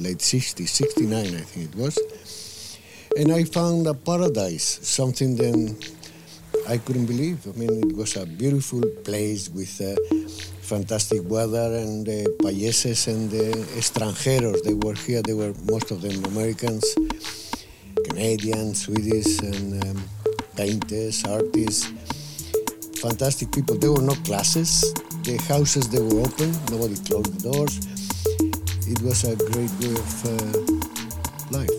late 60s, 69 I think it was, and I found a paradise, something that I couldn't believe. I mean, it was a beautiful place with uh, fantastic weather and the payeses and the extranjeros. They were here, they were most of them Americans, Canadians, Swedish, and um, painters, artists fantastic people. There were no classes. The houses they were open. Nobody closed the doors. It was a great way of uh, life.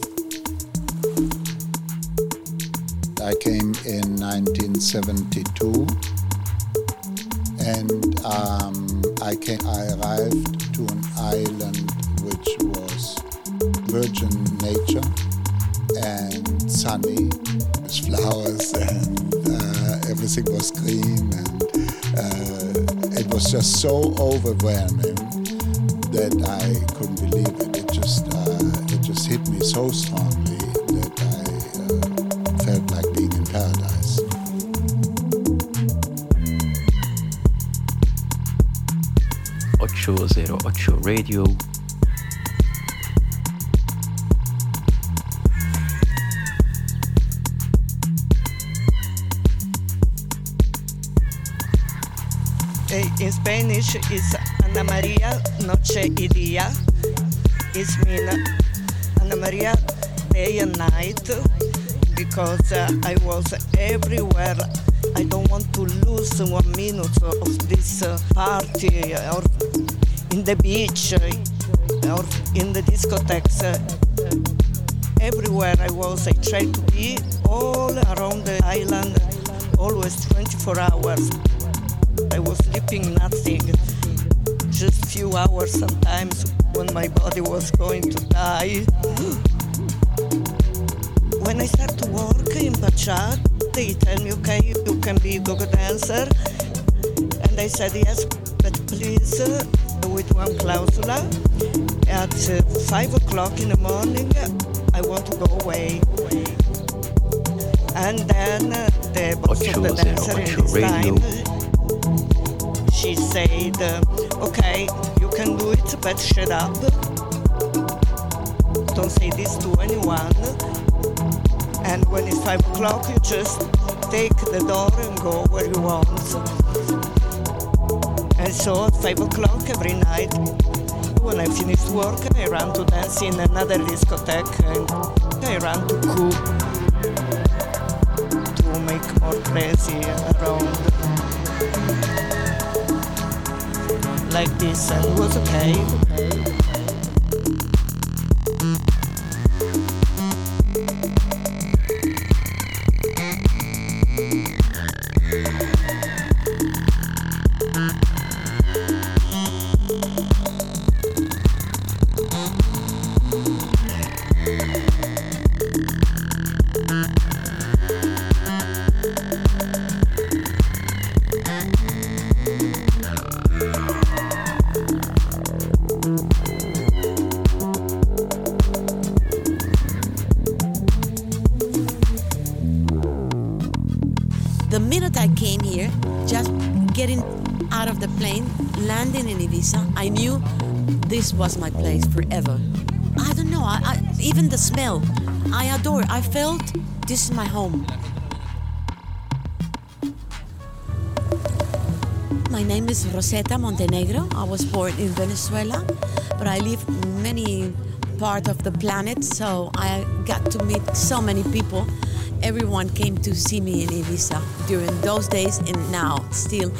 I came in 1972 and um, I, came, I arrived to an island which was virgin nature and sunny with flowers and uh, everything was green and uh, it was just so overwhelming that I couldn't believe it. It just uh, it just hit me so strongly that I uh, felt like being in paradise. Ocho Zero Ocho Radio. In Spanish it's Ana Maria Noche y Día. It mean Ana Maria day and night because uh, I was everywhere. I don't want to lose one minute of this uh, party or in the beach uh, or in the discotheques. uh, everywhere I was, I tried to be all around the island, always 24 hours. I was sleeping nothing, few hours sometimes when my body was going to die. When I start to work in Bachat, they tell me, okay, you can be go-go dancer. And I said, yes, but please, uh, with one clausula, at uh, 5 o'clock in the morning, I want to go away. And then uh, the boss of the dancer in this Radio. time, she said, uh, okay, you can do it, but shut up. Don't say this to anyone. And when it's 5 o'clock, you just take the door and go where you want. And so at 5 o'clock every night, when I finished work, I ran to dance in another discotheque and I ran to cook to make more crazy around like this and it was okay. Was my place forever. I don't know, I, I, even the smell, I adore. it. I felt this is my home. My name is Rosetta Montenegro. I was born in Venezuela, but I live many part of the planet, so I got to meet so many people. Everyone came to see me in Ibiza during those days and now still.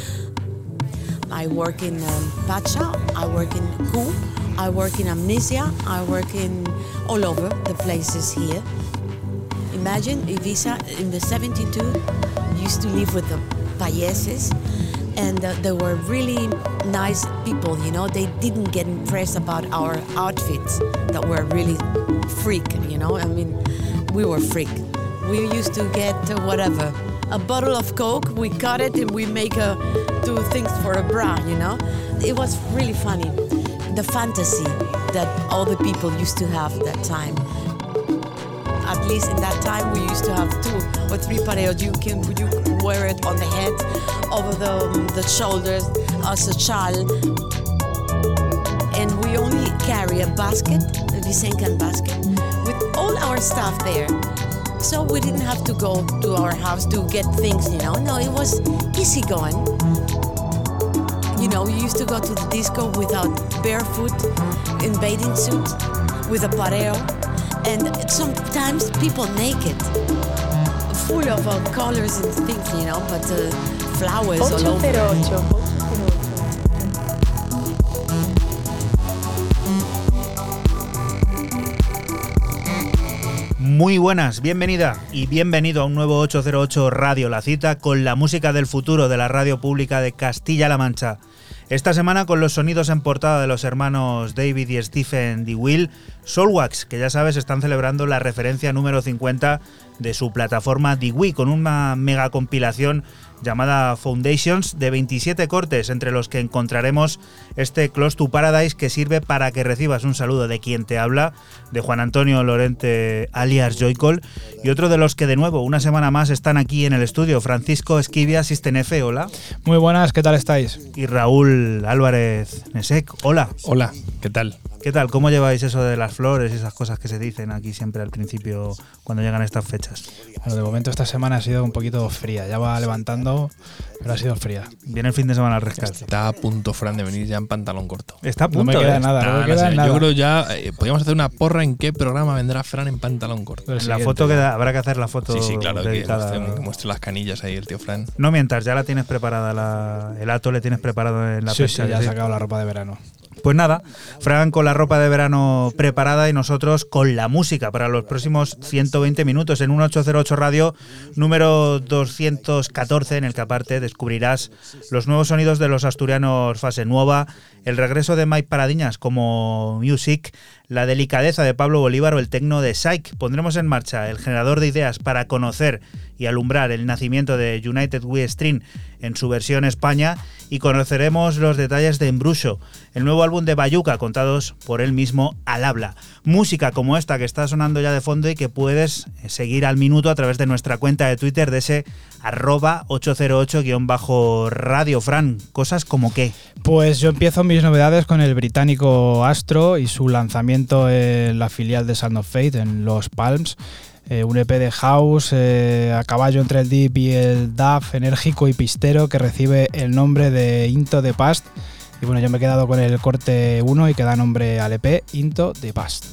I work in um, Pacha, I work in Ku, I work in Amnesia, I work in all over the places here. Imagine Ibiza in the 72 used to live with the payeses and uh, they were really nice people. You know, they didn't get impressed about our outfits that were really freak. You know, I mean, we were freak. We used to get uh, whatever a bottle of coke. We cut it and we make a two things for a bra. You know, it was really funny. The fantasy that all the people used to have that time at least in that time we used to have two or three pareos. You can you wear it on the head, over the um, the shoulders as a child, and we only carry a basket, a Visenkan basket, with all our stuff there. So we didn't have to go to our house to get things, you know. No, it was easy going. You know, we used to go to the disco without barefoot, in bathing suit, with a pareo and sometimes people naked, full of uh, colors and things, you know, but uh, flowers all over. 808. Muy buenas, bienvenida y bienvenido a un nuevo 808 Radio La Cita con la música del futuro de la radio pública de Castilla-La Mancha. Esta semana con los sonidos en portada de los hermanos David y Stephen DeWill, Soulwax, que ya sabes están celebrando la referencia número 50 de su plataforma DeWi con una mega compilación llamada Foundations de 27 cortes, entre los que encontraremos este Close to Paradise que sirve para que recibas un saludo de quien te habla, de Juan Antonio Lorente alias Joycol, y otro de los que de nuevo una semana más están aquí en el estudio, Francisco Esquivia, Sistenefe, hola. Muy buenas, ¿qué tal estáis? Y Raúl Álvarez Nesek, hola. Hola, ¿qué tal? ¿Qué tal? ¿Cómo lleváis eso de las flores y esas cosas que se dicen aquí siempre al principio cuando llegan estas fechas? Bueno, de momento esta semana ha sido un poquito fría, ya va levantando, pero ha sido fría. Viene el fin de semana al rescate. Está a punto, Fran, de venir ya en pantalón corto. Está a punto. No me queda ¿eh? nada, no me queda no sé, nada. Yo creo ya eh, podríamos hacer una porra en qué programa vendrá Fran en pantalón corto. La foto que ya. da- habrá que hacer la foto Sí, sí, claro, que dedicada. muestre, que muestre las canillas ahí el tío Fran. No mientras, ya la tienes preparada, la- el ato le tienes preparado en la Sí, fecha. sí, ya sí. sacado la ropa de verano. Pues nada, Fran con la ropa de verano preparada y nosotros con la música para los próximos 120 minutos en un 808 Radio número 214 en el que aparte descubrirás los nuevos sonidos de los asturianos Fase Nueva, el regreso de Mike Paradiñas como Music, la delicadeza de Pablo Bolívar o el tecno de Psych. Pondremos en marcha el generador de ideas para conocer y alumbrar el nacimiento de United We String en su versión España y conoceremos los detalles de Embrucho, el nuevo álbum de Bayuca contados por él mismo al habla. Música como esta que está sonando ya de fondo y que puedes seguir al minuto a través de nuestra cuenta de Twitter de ese arroba 808-radio. Fran, cosas como qué. Pues yo empiezo mis novedades con el británico Astro y su lanzamiento en la filial de Sound of Fate en Los Palms. Eh, un EP de house eh, a caballo entre el deep y el DAF, enérgico y pistero, que recibe el nombre de Into the Past. Y bueno, yo me he quedado con el corte 1 y que da nombre al EP Into the Past.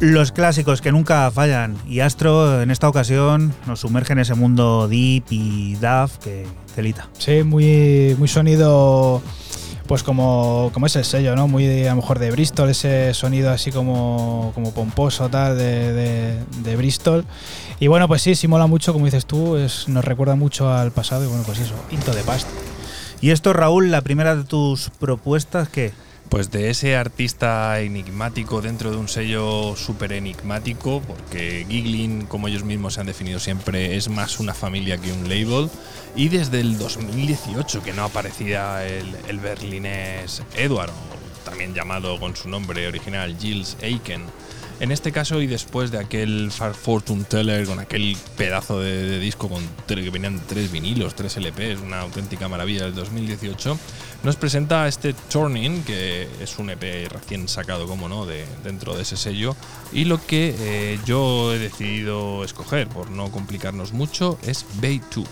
Los clásicos que nunca fallan. Y Astro en esta ocasión nos sumerge en ese mundo deep y DAF que celita. Sí, muy, muy sonido pues como, como es el sello, ¿no? Muy a lo mejor de Bristol, ese sonido así como, como pomposo tal de, de, Bristol. Y bueno, pues sí, sí mola mucho, como dices tú, es, nos recuerda mucho al pasado y bueno, pues eso, Into de Past. Y esto, Raúl, la primera de tus propuestas, ¿qué? Pues de ese artista enigmático dentro de un sello súper enigmático, porque Giggling, como ellos mismos se han definido siempre, es más una familia que un label. Y desde el 2018 que no aparecía el, el berlinés Edward, también llamado con su nombre original Gilles Aiken en este caso, y después de aquel Far Fortune Teller con aquel pedazo de, disco con que venían tres vinilos, tres LPs, una auténtica maravilla del 2018, nos presenta este Turning, que es un EP recién sacado, como no, de, dentro de ese sello. Y lo que eh, yo he decidido escoger, por no complicarnos mucho, es Bay 2.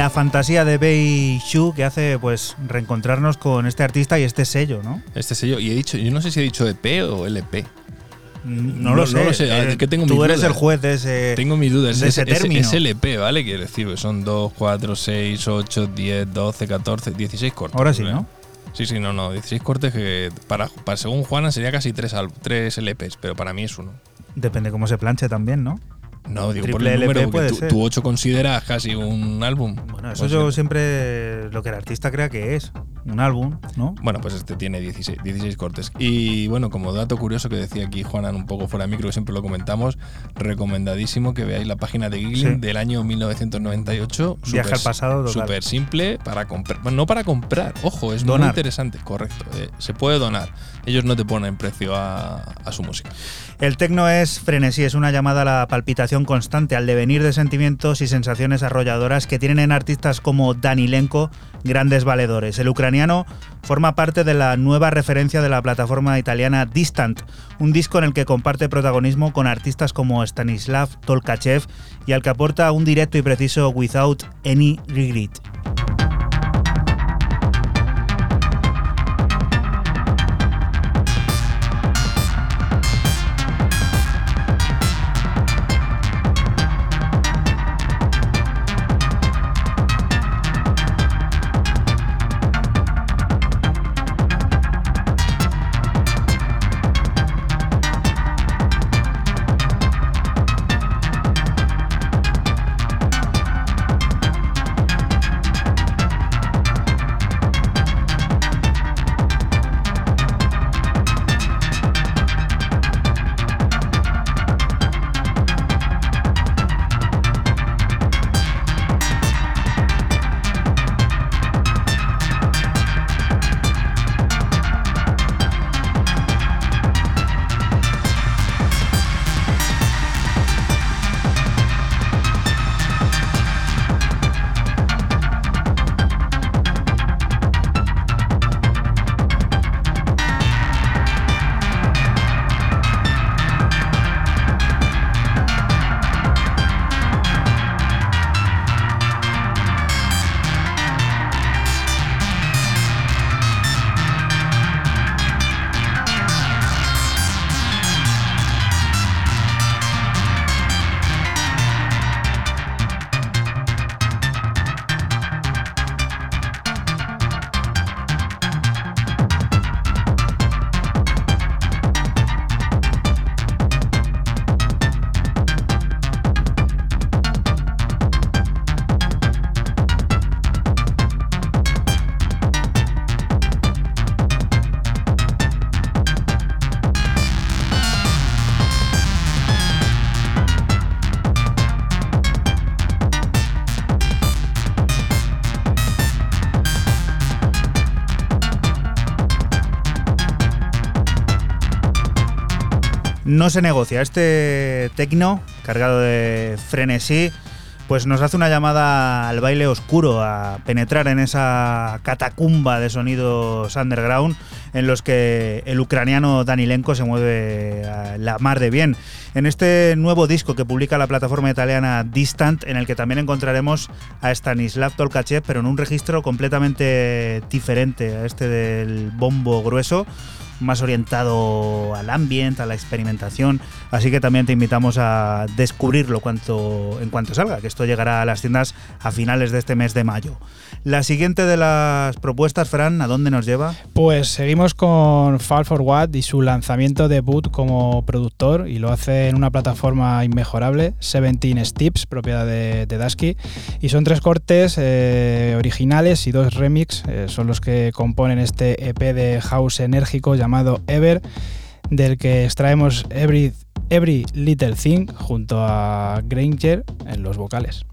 La fantasía de Bei Shu que hace pues reencontrarnos con este artista y este sello, ¿no? Este sello, y he dicho, yo no sé si he dicho EP o LP. No, lo sé. es que tengo Tú eres dudas. el juez de ese. Tengo mis dudas. de es, ese es- término. es LP, ¿vale? Quiero decir, pues son 2, 4, 6, 8, 10, 12, 14, 16 cortes. Ahora sí, ¿vale? ¿no? Sí, sí, no, no. 16 cortes que para, para según Juana sería casi 3, tres LPs, pero para mí es uno. Depende cómo se planche también, ¿no? No, digo por el número, LP puede tú, tú 8 consideras casi un álbum. Bueno, eso yo siempre lo que el artista crea que es. Un álbum, ¿no? Bueno, pues este tiene 16, 16 cortes. Y bueno, como dato curioso que decía aquí Juanan un poco fuera de micro, que siempre lo comentamos, recomendadísimo que veáis la página de Giggling Sí. del año 1998. Viaje Súper- al pasado. Súper simple para comprar. bueno, no para comprar, ojo, es muy interesante, correcto. eh, se puede donar. Ellos no te ponen precio a, a su música. El tecno es frenesí, es una llamada a la palpitación constante, al devenir de sentimientos y sensaciones arrolladoras que tienen en artistas como Danilenko grandes valedores. El ucraniano forma parte de la nueva referencia de la plataforma italiana Distant, un disco en el que comparte protagonismo con artistas como Stanislav Tolkachev y al que aporta un directo y preciso Without Any Regret. No se negocia. Este tecno, cargado de frenesí, pues nos hace una llamada al baile oscuro, a penetrar en esa catacumba de sonidos underground en los que el ucraniano Danilenko se mueve a la mar de bien. En este nuevo disco que publica la plataforma italiana Distant, en el que también encontraremos a Stanislav Tolkachev, pero en un registro completamente diferente a este del bombo grueso más orientado al ambiente, a la experimentación. Así que también te invitamos a descubrirlo cuanto, en cuanto salga, que esto llegará a las tiendas a finales de este mes de mayo. La siguiente de las propuestas, Fran, ¿a dónde nos lleva? Pues seguimos con Fall for What y su lanzamiento debut como productor y lo hace en una plataforma inmejorable, 17 Steps, propiedad de, de Dasky. Y son tres cortes eh, originales y dos remix, eh, son los que componen este EP de house enérgico llamado Ever, del que extraemos Every, Every Little Thing junto a Granger en los vocales.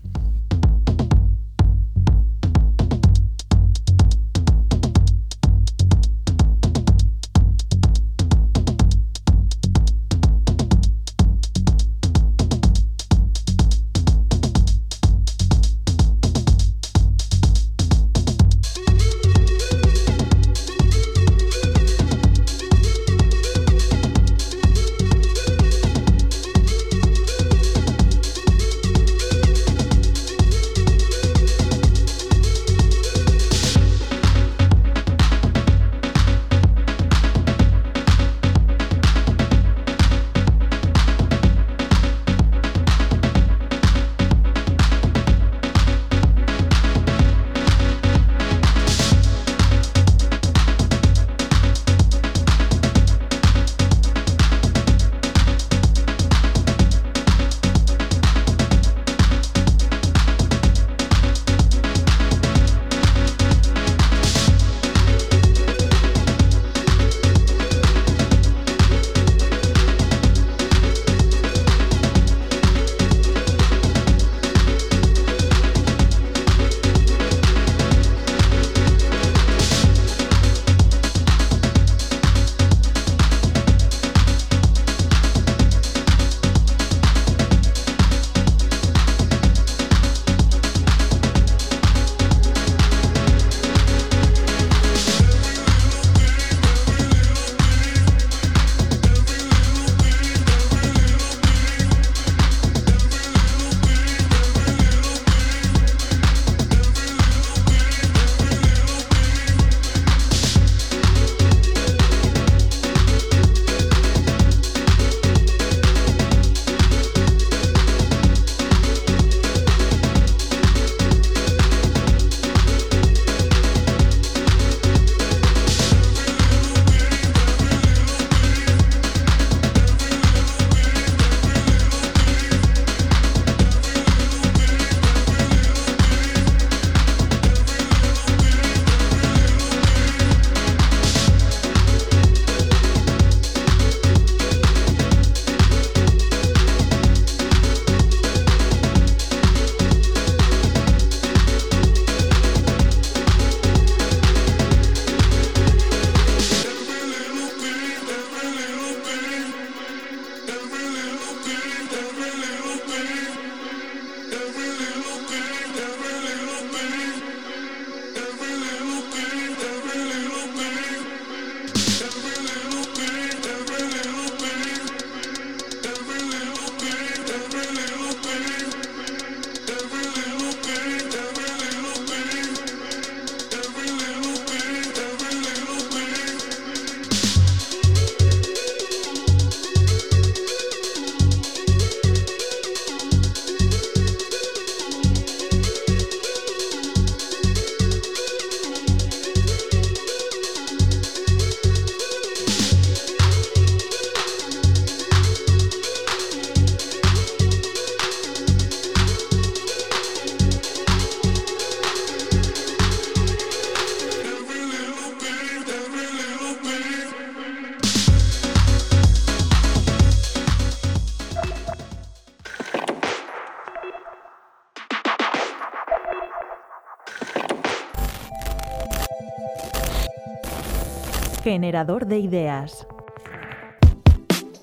Generador de ideas.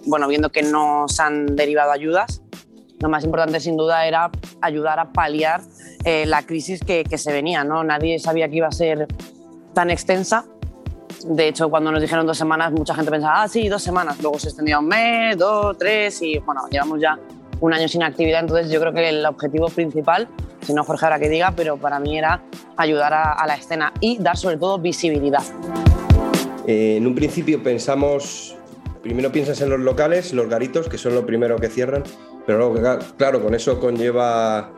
Bueno, viendo que no se han derivado ayudas, lo más importante sin duda era ayudar a paliar eh, la crisis que, que, se venía. ¿no? Nadie sabía que iba a ser tan extensa. De hecho, cuando nos dijeron dos semanas, mucha gente pensaba, ah, sí, dos semanas. Luego se extendió un mes, dos, tres y bueno, llevamos ya un año sin actividad. Entonces yo creo que el objetivo principal, si no Jorge ahora que diga, pero para mí era ayudar a, a la escena y dar sobre todo visibilidad. Eh, en un principio pensamos, primero piensas en los locales, los garitos, que son lo primero que cierran, pero luego, claro, con eso conlleva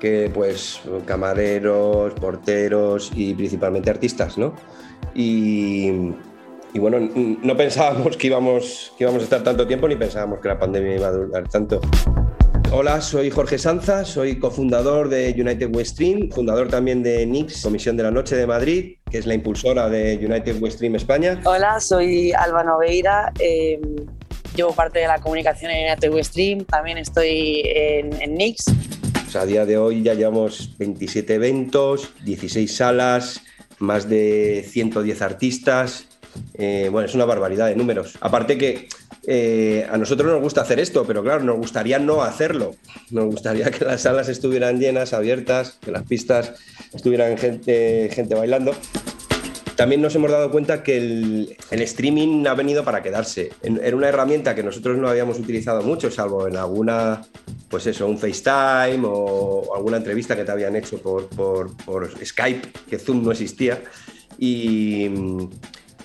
que pues camareros, porteros y principalmente artistas, ¿no? Y, y, bueno, no pensábamos que íbamos, que íbamos a estar tanto tiempo ni pensábamos que la pandemia iba a durar tanto. Hola, soy Jorge Sanza, soy cofundador de United West Stream, fundador también de NIX, Comisión de la Noche de Madrid, que es la impulsora de United West Stream España. Hola, soy Alba Noveira, eh, llevo parte de la comunicación en United West Stream, también estoy en, en NIX. O sea, a día de hoy ya llevamos 27 eventos, 16 salas, más de 110 artistas. Eh, bueno, es una barbaridad de números. Aparte que eh, a nosotros nos gusta hacer esto, pero claro, nos gustaría no hacerlo. Nos gustaría que las salas estuvieran llenas, abiertas, que las pistas estuvieran gente, bailando. También nos hemos dado cuenta que el, el, streaming ha venido para quedarse. Era una herramienta que nosotros no habíamos utilizado mucho, salvo en alguna, pues eso, un FaceTime o alguna entrevista que te habían hecho por, por Skype, que Zoom no existía. Y,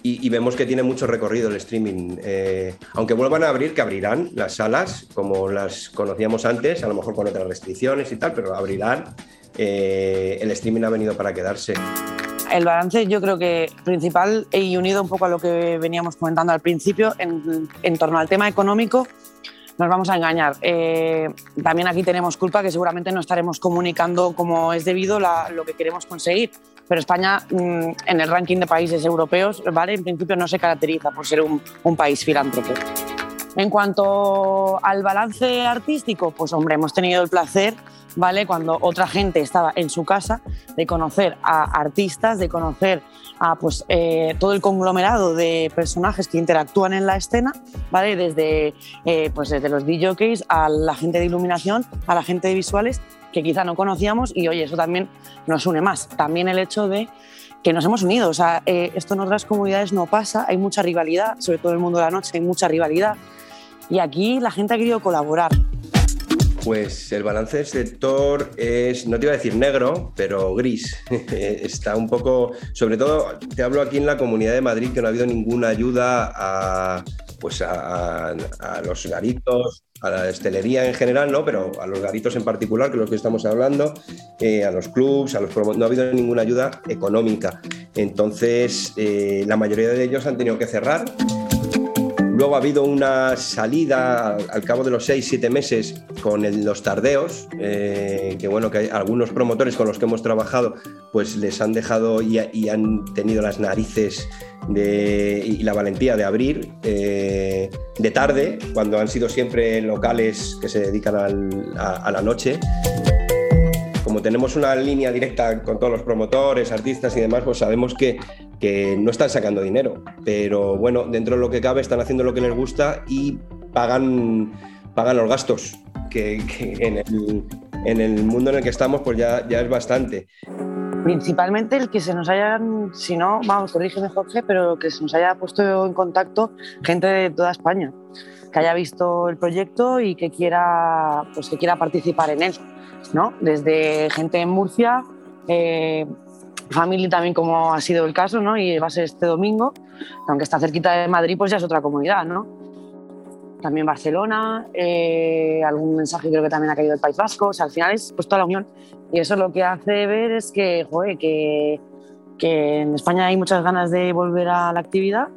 y, y, vemos que tiene mucho recorrido el streaming. Eh, aunque vuelvan a abrir, que abrirán las salas como las conocíamos antes, a lo mejor con otras restricciones y tal, pero abrirán. Eh, el streaming ha venido para quedarse. El balance yo creo que principal y unido un poco a lo que veníamos comentando al principio en, en torno al tema económico, nos vamos a engañar. Eh, también aquí tenemos culpa que seguramente no estaremos comunicando como es debido la, lo que queremos conseguir. Pero España, mmm, en el ranking de países europeos, ¿vale? en principio no se caracteriza por ser un, un país filántropo. En cuanto al balance artístico, pues hombre, hemos tenido el placer, ¿vale? Cuando otra gente estaba en su casa, de conocer a artistas, de conocer a pues, eh, todo el conglomerado de personajes que interactúan en la escena, ¿vale? Desde, eh, pues desde los DJs a la gente de iluminación, a la gente de visuales, que quizá no conocíamos y oye, eso también nos une más. También el hecho de que nos hemos unido, o sea, eh, esto en otras comunidades no pasa, hay mucha rivalidad, sobre todo en el mundo de la noche hay mucha rivalidad y aquí la gente ha querido colaborar. Pues el balance del sector es, no te iba a decir negro, pero gris. Está un poco, sobre todo, te hablo aquí en la Comunidad de Madrid, que no ha habido ninguna ayuda a, pues a, los garitos, a la estelería en general, ¿no? pero a los garitos en particular, que es lo que estamos hablando, eh, a los clubs, a los no ha habido ninguna ayuda económica. Entonces, eh, la mayoría de ellos han tenido que cerrar. Luego ha habido una salida al cabo de los seis, siete meses con los tardeos, eh, que bueno, que hay algunos promotores con los que hemos trabajado, pues les han dejado y, han tenido las narices de, y la valentía de abrir eh, de tarde, cuando han sido siempre locales que se dedican a la noche. Como tenemos una línea directa con todos los promotores, artistas y demás, pues sabemos que, que, no están sacando dinero. Pero bueno, dentro de lo que cabe están haciendo lo que les gusta y pagan, pagan los gastos, que, que en, el, en, el, mundo en el que estamos pues ya, ya es bastante. Principalmente el que se nos hayan, si no, vamos, corrígeme Jorge, pero que se nos haya puesto en contacto gente de toda España, que haya visto el proyecto y que quiera, pues que quiera participar en él. ¿no? Desde gente en Murcia, eh, Family también como ha sido el caso, ¿no? Y va a ser este domingo, aunque está cerquita de Madrid, pues ya es otra comunidad, ¿no? También Barcelona, eh, algún mensaje creo que también ha caído del País Vasco, o sea, al final es pues toda la unión. Y eso lo que hace ver es que, joder, que, que en España hay muchas ganas de volver a la actividad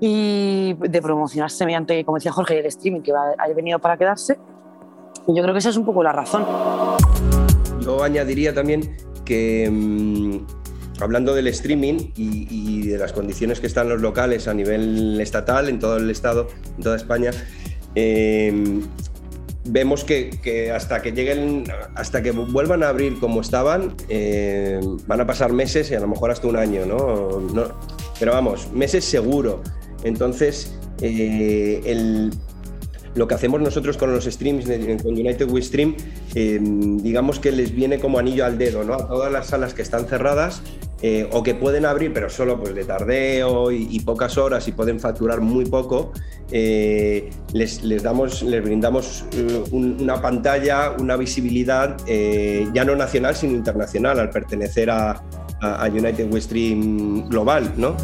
y de promocionarse mediante, como decía Jorge, el streaming que va, ha venido para quedarse y yo creo que esa es un poco la razón. Yo añadiría también que mmm, hablando del streaming y, de las condiciones que están los locales a nivel estatal, en todo el estado, en toda España, eh, vemos que, hasta que lleguen, hasta que vuelvan a abrir como estaban, eh, van a pasar meses y a lo mejor hasta un año, ¿no? no pero vamos, meses seguro. Entonces, el, lo que hacemos nosotros con los streams, con United We Stream, em, digamos que les viene como anillo al dedo, ¿no? A todas las salas que están cerradas eh, o que pueden abrir, pero solo pues, de tardeo y, pocas horas y pueden facturar muy poco, eh, les, damos, les brindamos eh, una pantalla, una visibilidad ya no nacional, sino internacional, al pertenecer a, a United We Stream Global, ¿no?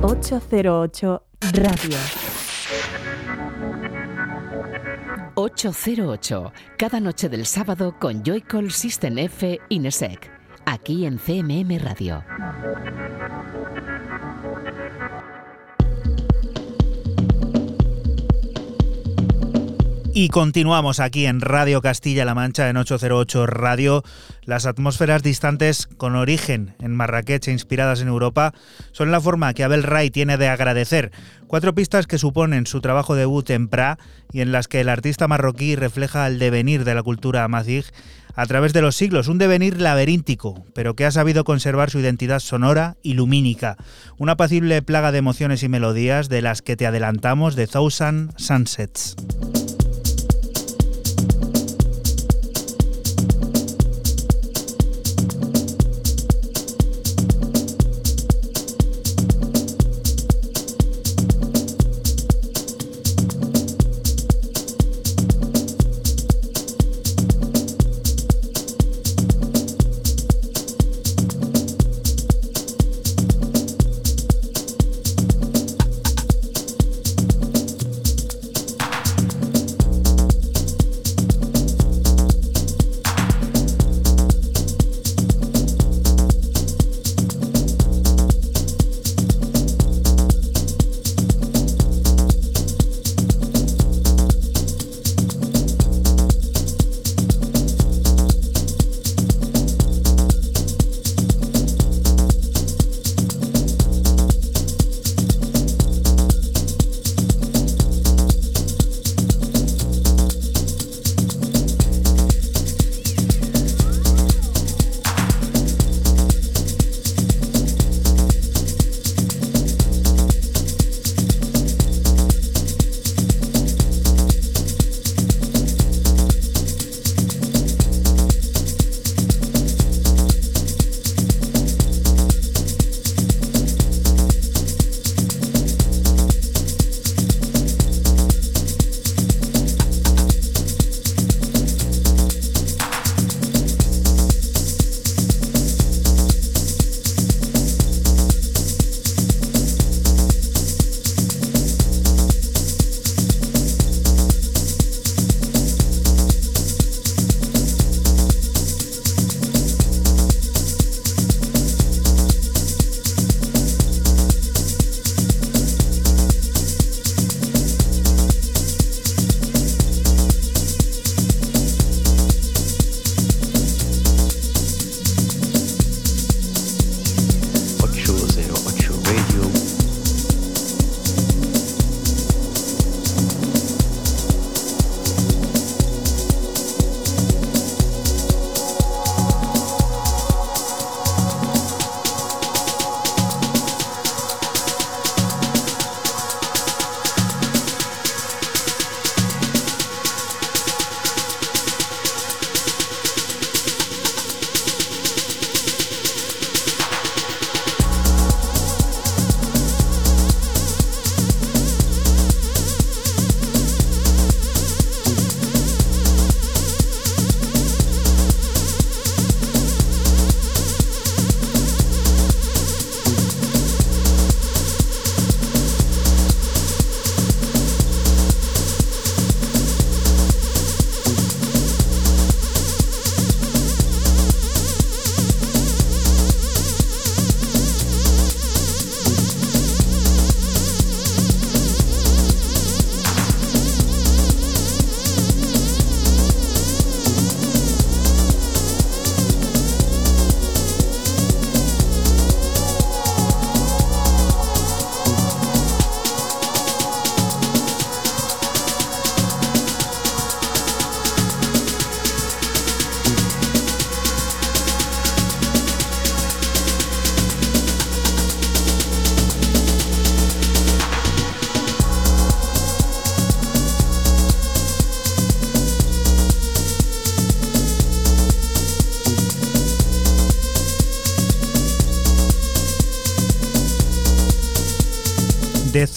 808 Radio. 808, cada noche del sábado con Joycall System F Inesec, aquí en CMM Radio. Y continuamos aquí en Radio Castilla-La Mancha, en 808 Radio. Las atmósferas distantes con origen en Marrakech e inspiradas en Europa son la forma que Abel Ray tiene de agradecer. Cuatro pistas que suponen su trabajo debut en Pra y en las que el artista marroquí refleja el devenir de la cultura amazigh a través de los siglos, un devenir laberíntico, pero que ha sabido conservar su identidad sonora y lumínica, una apacible plaga de emociones y melodías de las que te adelantamos de Thousand Sunsets.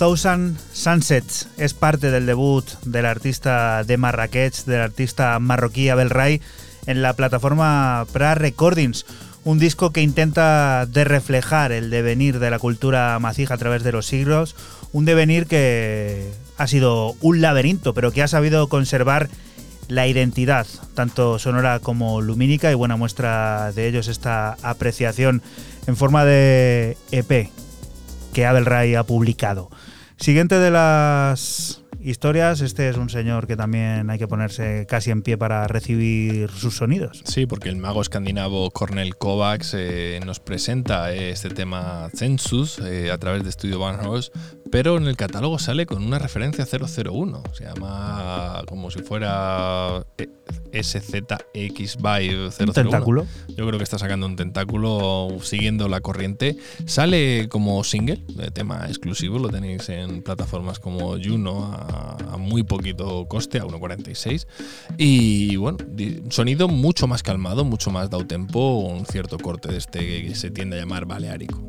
Thousand Sunsets es parte del debut del artista de Marrakech, del artista marroquí Abel Ray, en la plataforma Pra Recordings, un disco que intenta de reflejar el devenir de la cultura macija a través de los siglos, un devenir que ha sido un laberinto, pero que ha sabido conservar la identidad, tanto sonora como lumínica, y buena muestra de ello es esta apreciación en forma de EP que Abel Ray ha publicado. Siguiente de las historias, este es un señor que también hay que ponerse casi en pie para recibir sus sonidos. Sí, porque el mago escandinavo Cornel Kovacs eh, nos presenta este tema Census eh, a través de Studio Barnhouse, pero en el catálogo sale con una referencia 001. Se llama como si fuera eh, SZX Vibe 001. ¿Un tentáculo? Yo creo que está sacando un tentáculo siguiendo la corriente. Sale como single, de tema exclusivo, lo tenéis en plataformas como Juno a, muy poquito coste, a 1.46. Y bueno, sonido mucho más calmado, mucho más dao tempo, un cierto corte de este que se tiende a llamar baleárico.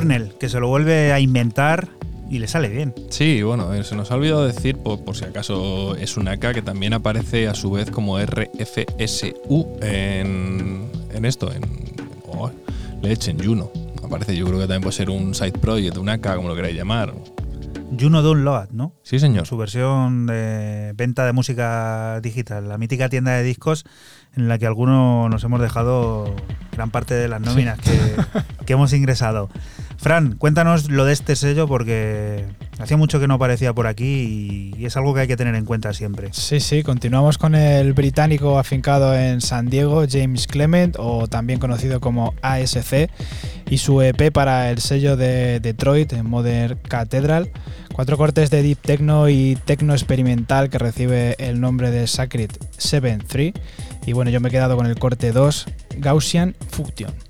Cornell, que se lo vuelve a inventar y le sale bien. Sí, bueno, eh, se nos ha olvidado decir, por, por si acaso es una K, que también aparece a su vez como RFSU en, en esto, en oh, Leche, en Juno. Aparece, yo creo que también puede ser un side project, una K, como lo queráis llamar. Juno Download, ¿no? Sí, señor. Su versión de venta de música digital, la mítica tienda de discos en la que algunos nos hemos dejado gran parte de las nóminas que, que hemos ingresado. Fran, cuéntanos lo de este sello porque hacía mucho que no aparecía por aquí y, es algo que hay que tener en cuenta siempre. Sí, sí, continuamos con el británico afincado en San Diego, James Clement, o también conocido como ASC, y su EP para el sello de Detroit, Modern Cathedral. Cuatro cortes de deep techno y techno experimental que recibe el nombre de Sacred 7-3. Y bueno, yo me he quedado con el corte 2, Gaussian Function.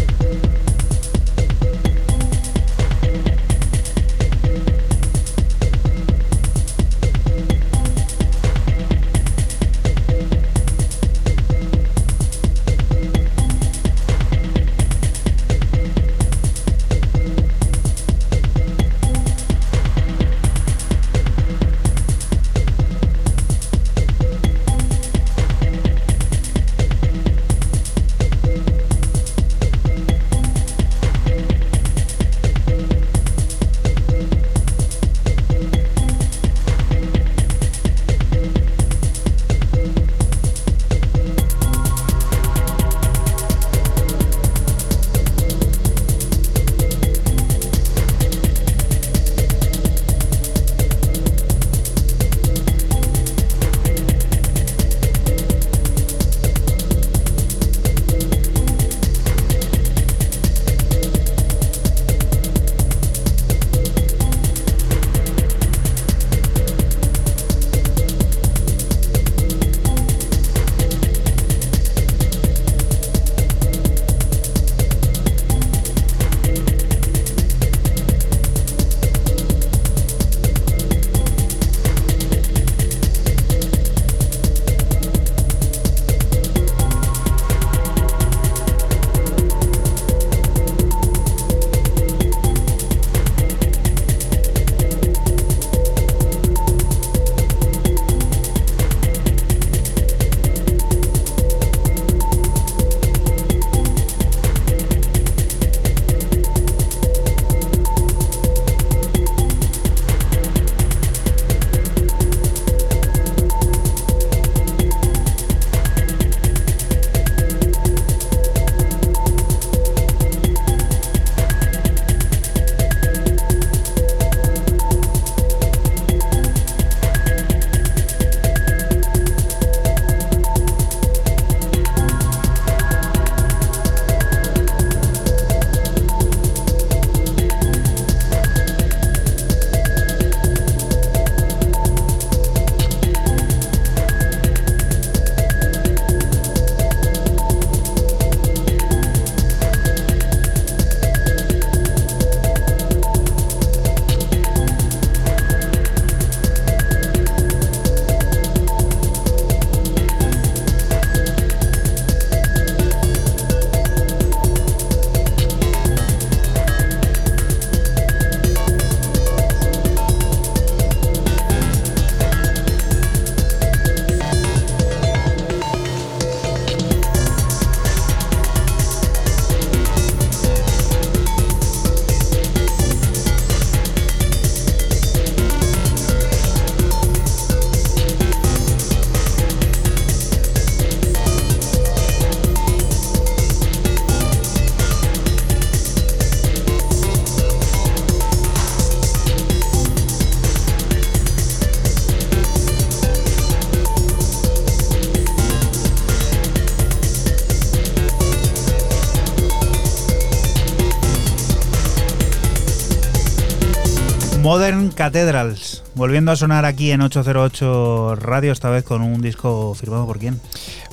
Cathedrals, volviendo a sonar aquí en 808 Radio, esta vez con un disco firmado por quién?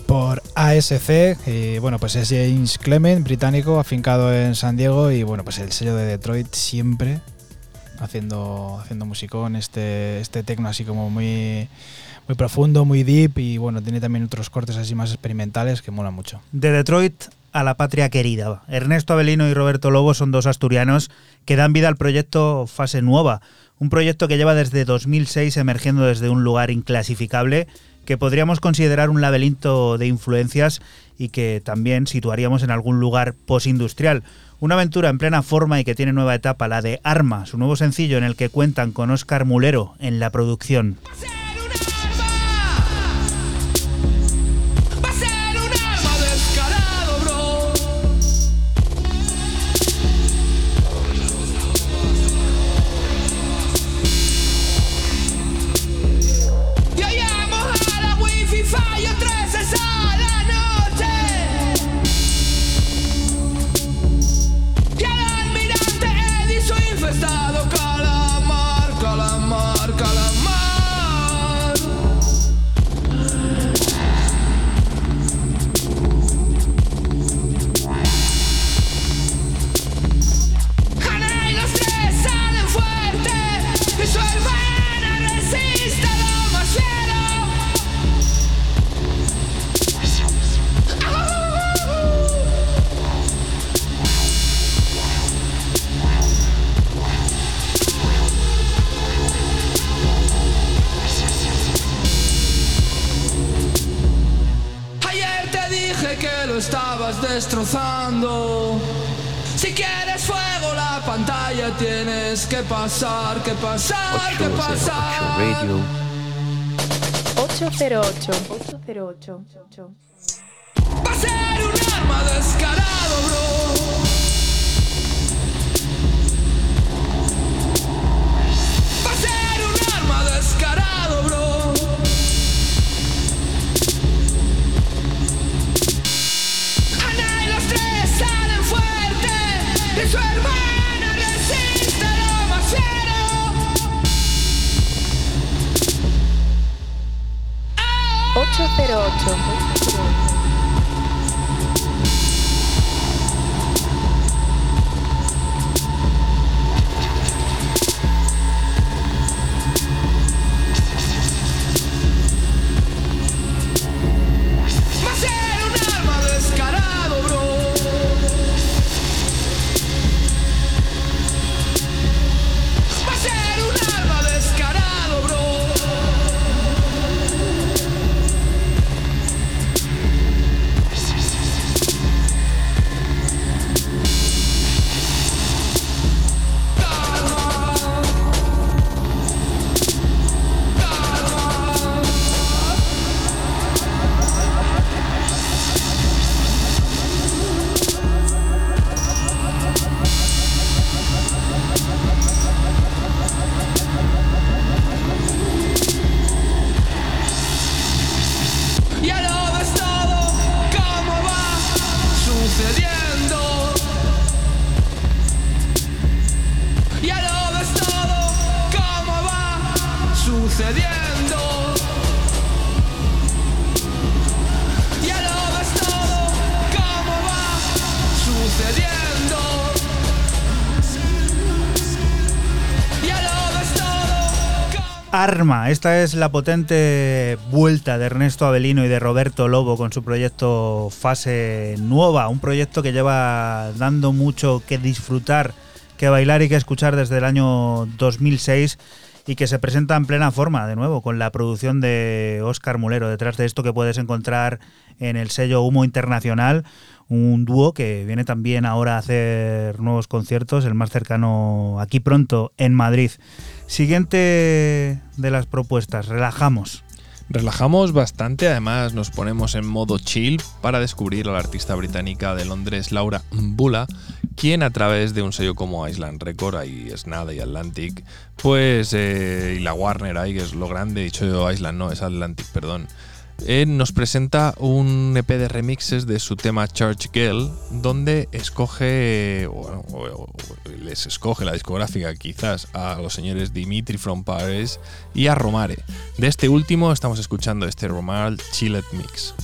Por ASC, bueno, pues es James Clement, británico, afincado en San Diego, y bueno, pues el sello de Detroit siempre haciendo, haciendo musicón, este, este tecno así como muy, muy profundo, muy deep, y bueno, tiene también otros cortes así más experimentales que mola mucho. De Detroit a la patria querida. Ernesto Avelino y Roberto Lobo son dos asturianos que dan vida al proyecto Fase Nueva, un proyecto que lleva desde 2006 emergiendo desde un lugar inclasificable que podríamos considerar un laberinto de influencias y que también situaríamos en algún lugar postindustrial. Una aventura en plena forma y que tiene nueva etapa, la de Arma, su nuevo sencillo en el que cuentan con Oscar Mulero en la producción. Que lo estabas destrozando. Si quieres fuego la pantalla tienes que pasar, que pasar, que 808 pasar. Radio. 808. 808. Va a ser un arma descarado, bro. Va a ser un arma descarado, bro. 808. Esta es la potente vuelta de Ernesto Avelino y de Roberto Lobo con su proyecto Fase Nueva, un proyecto que lleva dando mucho que disfrutar, que bailar y que escuchar desde el año 2006 y que se presenta en plena forma de nuevo con la producción de Óscar Mulero. Detrás de esto que puedes encontrar en el sello Humo Internacional, un dúo que viene también ahora a hacer nuevos conciertos, el más cercano aquí pronto en Madrid. Siguiente de las propuestas, relajamos. Relajamos bastante, además nos ponemos en modo chill para descubrir a la artista británica de Londres Laura Mbula, quien a través de un sello como Island Record, ahí es nada y Atlantic, pues eh, y la Warner ahí que es lo grande, dicho yo Island no, es Atlantic, perdón. Eh, nos presenta un EP de remixes de su tema Church Girl, donde escoge, les escoge la discográfica quizás a los señores Dimitri from Paris y a Romare. De este último estamos escuchando este Romare Chillet Mix.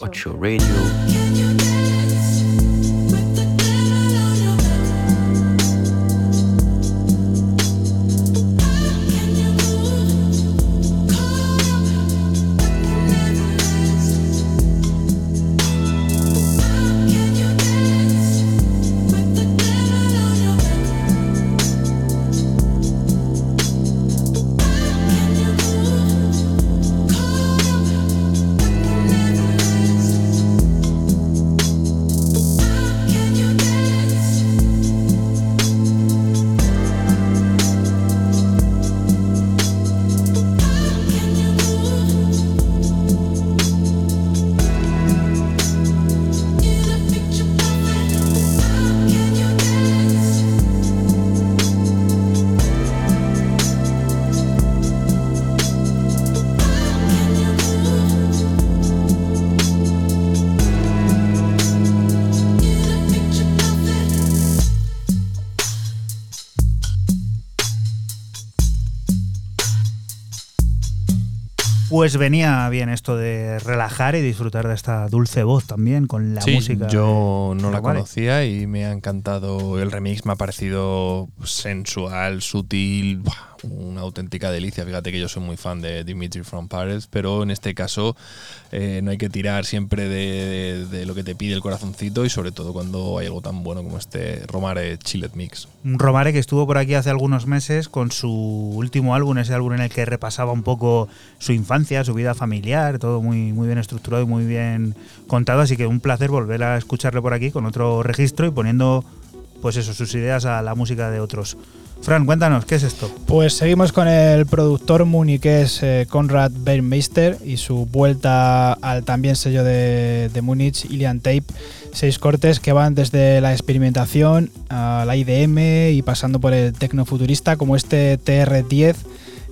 808 Radio. Pues venía bien esto de relajar y disfrutar de esta dulce voz también con la Sí, música. Yo no la conocía y me ha encantado el remix, me ha parecido sensual, sutil, buah, auténtica delicia. Fíjate que yo soy muy fan de Dimitri from Paris, pero en este caso eh, no hay que tirar siempre de, lo que te pide el corazoncito y sobre todo cuando hay algo tan bueno como este Romare Chillet Mix. Romare que estuvo por aquí hace algunos meses con su último álbum, ese álbum en el que repasaba un poco su infancia, su vida familiar, todo muy, muy bien estructurado y muy bien contado. Así que un placer volver a escucharle por aquí con otro registro y poniendo, pues eso, sus ideas a la música de otros. Fran, cuéntanos, ¿qué es esto? Pues seguimos con el productor muniqués eh, Konrad Bernmeister y su vuelta al también sello de, Múnich, Ilian Tape. Seis cortes que van desde la experimentación a la IDM y pasando por el tecnofuturista, como este TR10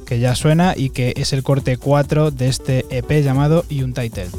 que ya suena y que es el corte 4 de este EP llamado Untitled.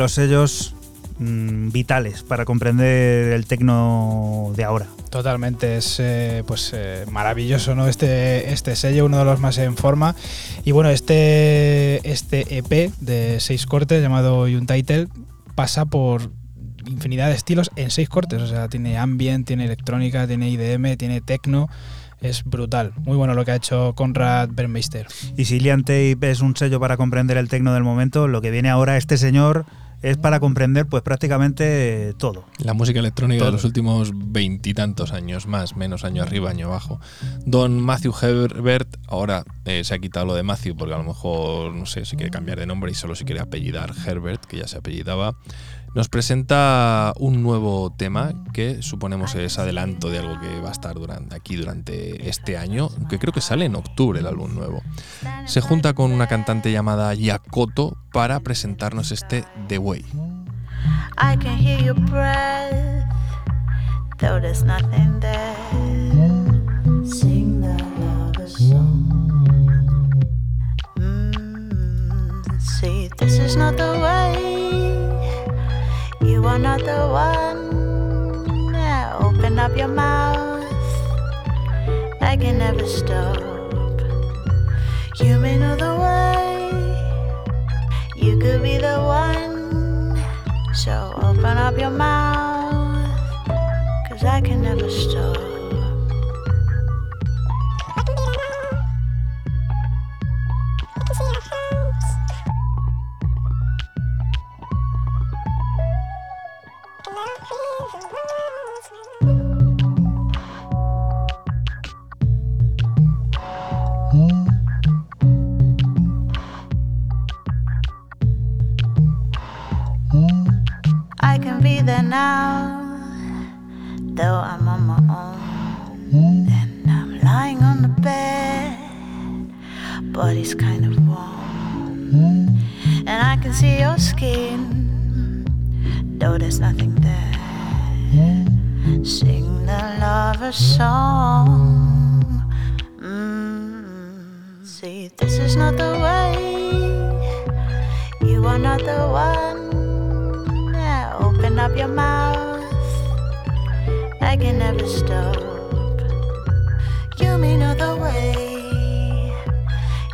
Los sellos mm, vitales para comprender el tecno de ahora. Totalmente, es eh, pues eh, maravilloso, ¿no? Este, este sello, uno de los más en forma. Y bueno, este, este EP de seis cortes llamado Untitled pasa por infinidad de estilos en seis cortes. O sea, tiene ambient, tiene electrónica, tiene IDM, tiene techno. Es brutal. Muy bueno lo que ha hecho Conrad Bernmeister. Y si Lian Tape es un sello para comprender el tecno del momento, lo que viene ahora este señor es para comprender pues prácticamente todo. La música electrónica Todo. de los últimos veintitantos años, más, menos, año arriba, año abajo. Don Matthew Herbert, ahora eh, se ha quitado lo de Matthew porque a lo mejor, no sé, si quiere cambiar de nombre y solo si quiere apellidar Herbert, que ya se apellidaba, nos presenta un nuevo tema que suponemos es adelanto de algo que va a estar durante, aquí durante este año, que creo que sale en octubre el álbum nuevo. Se junta con una cantante llamada Yakoto para presentarnos este The Way. I can hear your breath, though there's nothing there. Sing lover song. Mm, this is not the way. You are not the one. Open up your mouth. I can never stop. You may know the way. You could be the one. So open up your mouth, cause I can never stop. Now, though I'm on my own. And I'm lying on the bed, body's kind of warm. And I can see your skin, though there's nothing there. Sing the lover song. Mm, see, this is not the way. You are not the one. Open up your mouth. I can never stop. You may know the way.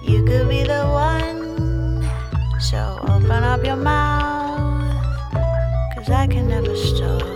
You could be the one. So open up your mouth. Cause I can never stop.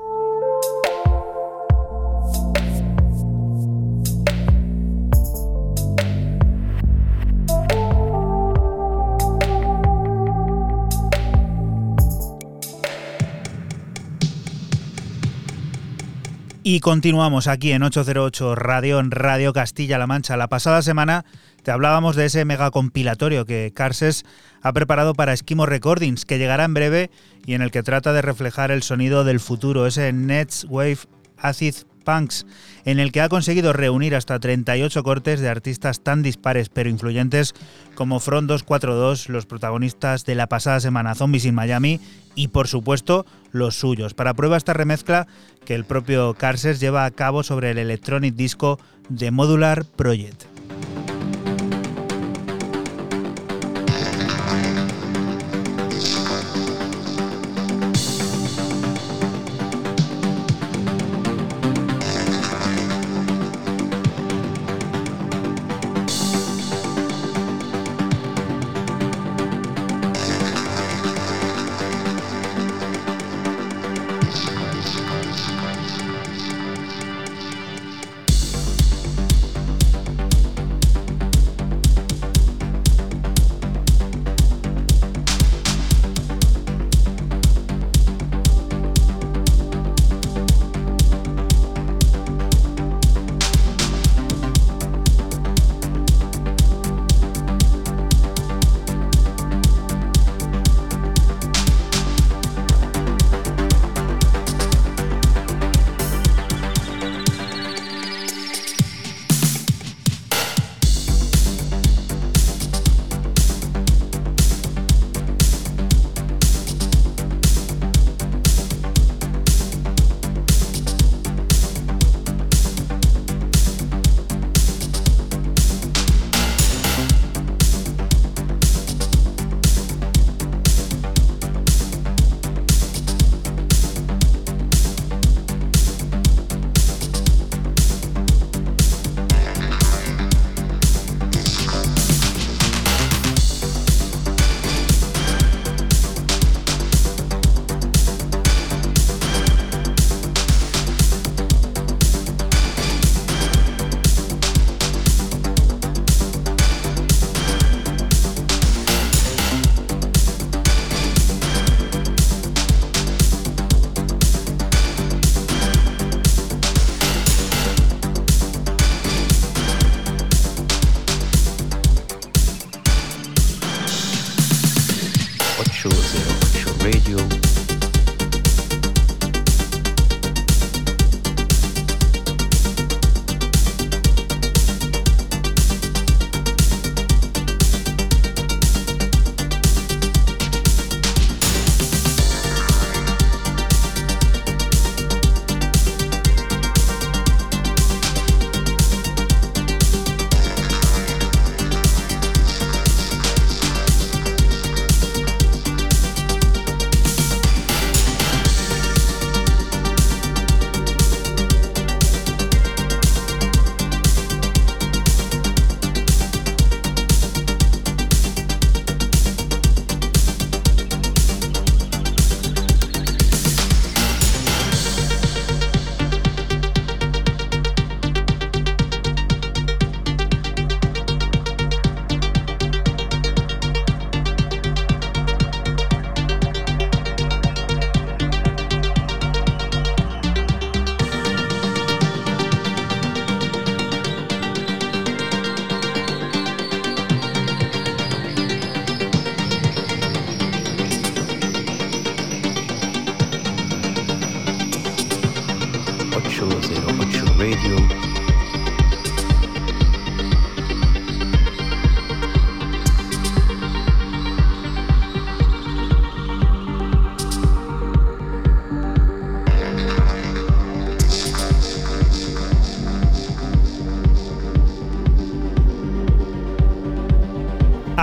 Y continuamos aquí en 808 Radio, en Radio Castilla-La Mancha. La pasada semana te hablábamos de ese mega compilatorio que Carses ha preparado para Esquimo Recordings, que llegará en breve y en el que trata de reflejar el sonido del futuro, ese Nets Wave Acid Punks, en el que ha conseguido reunir hasta 38 cortes de artistas tan dispares pero influyentes como Front 242, los protagonistas de la pasada semana Zombies in Miami y por supuesto los suyos. Para prueba esta remezcla que el propio Carses lleva a cabo sobre el Electronic Disco de Modular Project.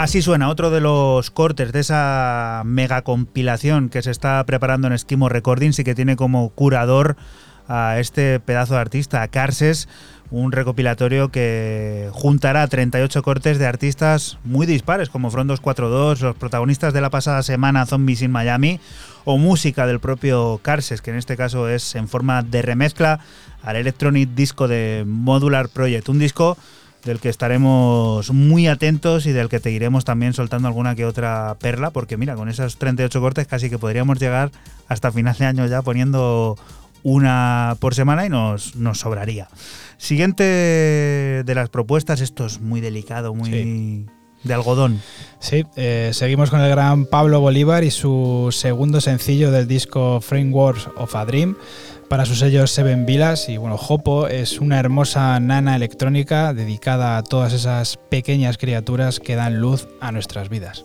Así suena otro de los cortes de esa mega compilación que se está preparando en Esquimo Recordings y que tiene como curador a este pedazo de artista, a Carses, un recopilatorio que juntará 38 cortes de artistas muy dispares como Front 242, los protagonistas de la pasada semana Zombies in Miami o música del propio Carses, que en este caso es en forma de remezcla al Electronic Disco de Modular Project, un disco del que estaremos muy atentos y del que te iremos también soltando alguna que otra perla, porque mira, con esos 38 cortes casi que podríamos llegar hasta final de año ya poniendo una por semana y nos, nos sobraría. Siguiente de las propuestas, esto es muy delicado, muy Sí. de algodón. Sí, eh, seguimos con el gran Pablo Bolívar y su segundo sencillo del disco Frameworks of a Dream para su sello Seven Vilas. Y bueno, Jopo es una hermosa nana electrónica dedicada a todas esas pequeñas criaturas que dan luz a nuestras vidas.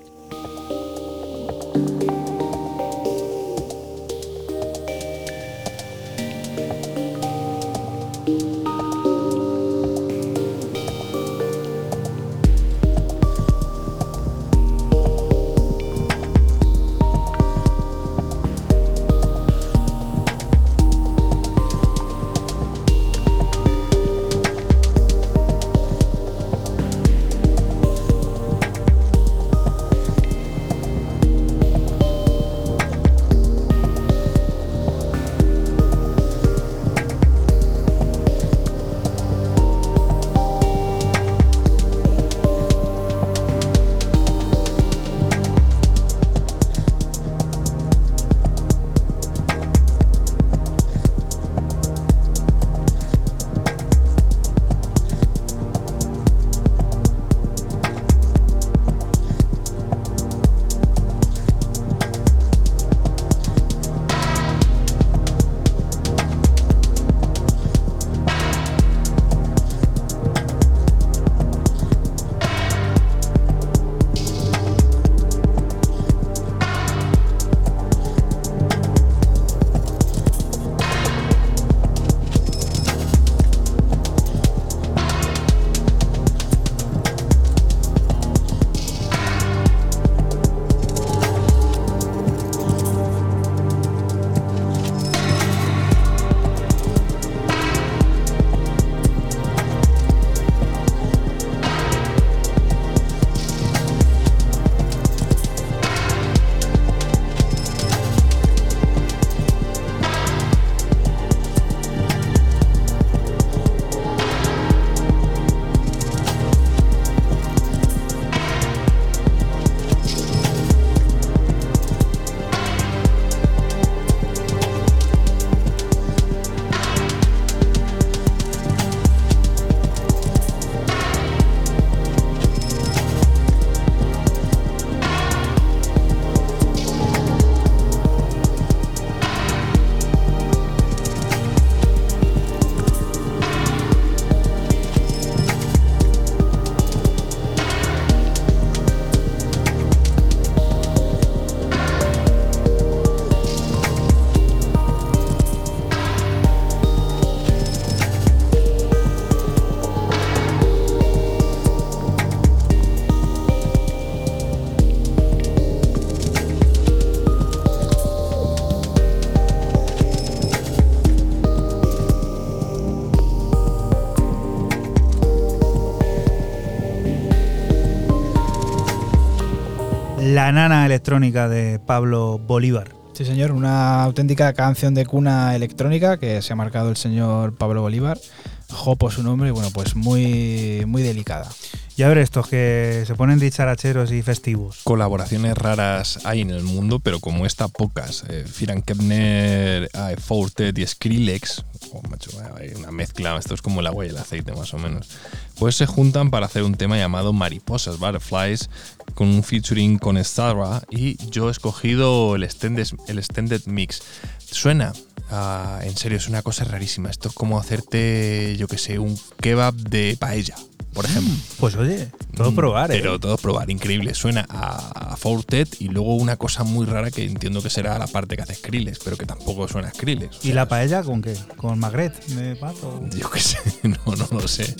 Electrónica de Pablo Bolívar. Sí, señor, una auténtica canción de cuna electrónica que se ha marcado el señor Pablo Bolívar. Jopo su nombre y bueno, pues muy, muy delicada. Ya ver estos que se ponen dicharacheros y festivos. Colaboraciones raras hay en el mundo, pero como esta, pocas. Eh, Firan Kepner, eh, Fortet y Skrillex, macho, hay una mezcla, esto es como el agua y el aceite más o menos, pues se juntan para hacer un tema llamado Mariposas, Butterflies, con un featuring con Stara y yo he escogido el extended, el extended mix. Suena Ah, en serio, es una cosa rarísima. Esto es como hacerte, yo que sé, un kebab de paella, por ejemplo. Pues oye, todo Mm, probar, ¿eh? Pero todo probar, increíble. Suena a, a Fortet y luego una cosa muy rara que entiendo que será la parte que hace Skrillex, pero que tampoco suena a Skrillex. ¿Y la paella con qué? ¿Con magret de pato? Yo qué sé, no, no lo sé.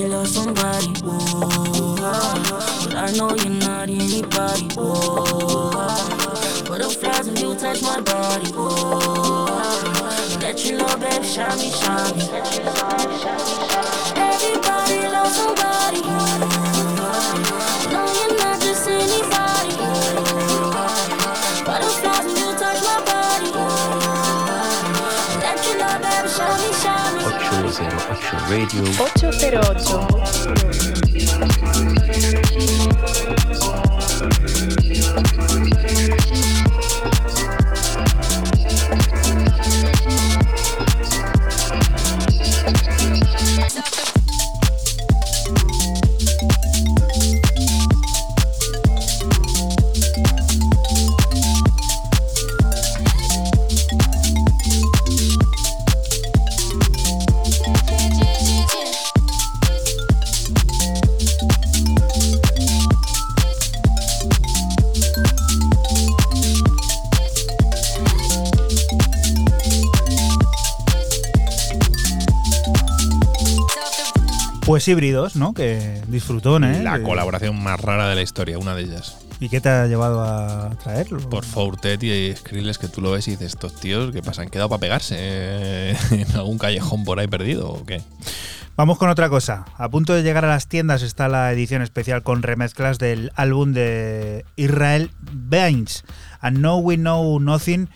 Everybody loves somebody, oh, but I know you're not anybody, oh. Butterflies when you touch my body, oh. Let you know, baby, shine me, shine me. Let you know, shine me, shine me. Everybody loves somebody. No, Radio. 808. Pues híbridos, ¿no? Que disfrutón, ¿eh? La colaboración más rara de la historia, una de ellas. ¿Y qué te ha llevado a traerlo? Por Fortet y Skrillex que tú lo ves y dices, estos tíos que pasan, han quedado para pegarse eh, en algún callejón por ahí perdido o qué. Vamos con otra cosa. A punto de llegar a las tiendas está la edición especial con remezclas del álbum de Israel Baines. And Now We Know Nothing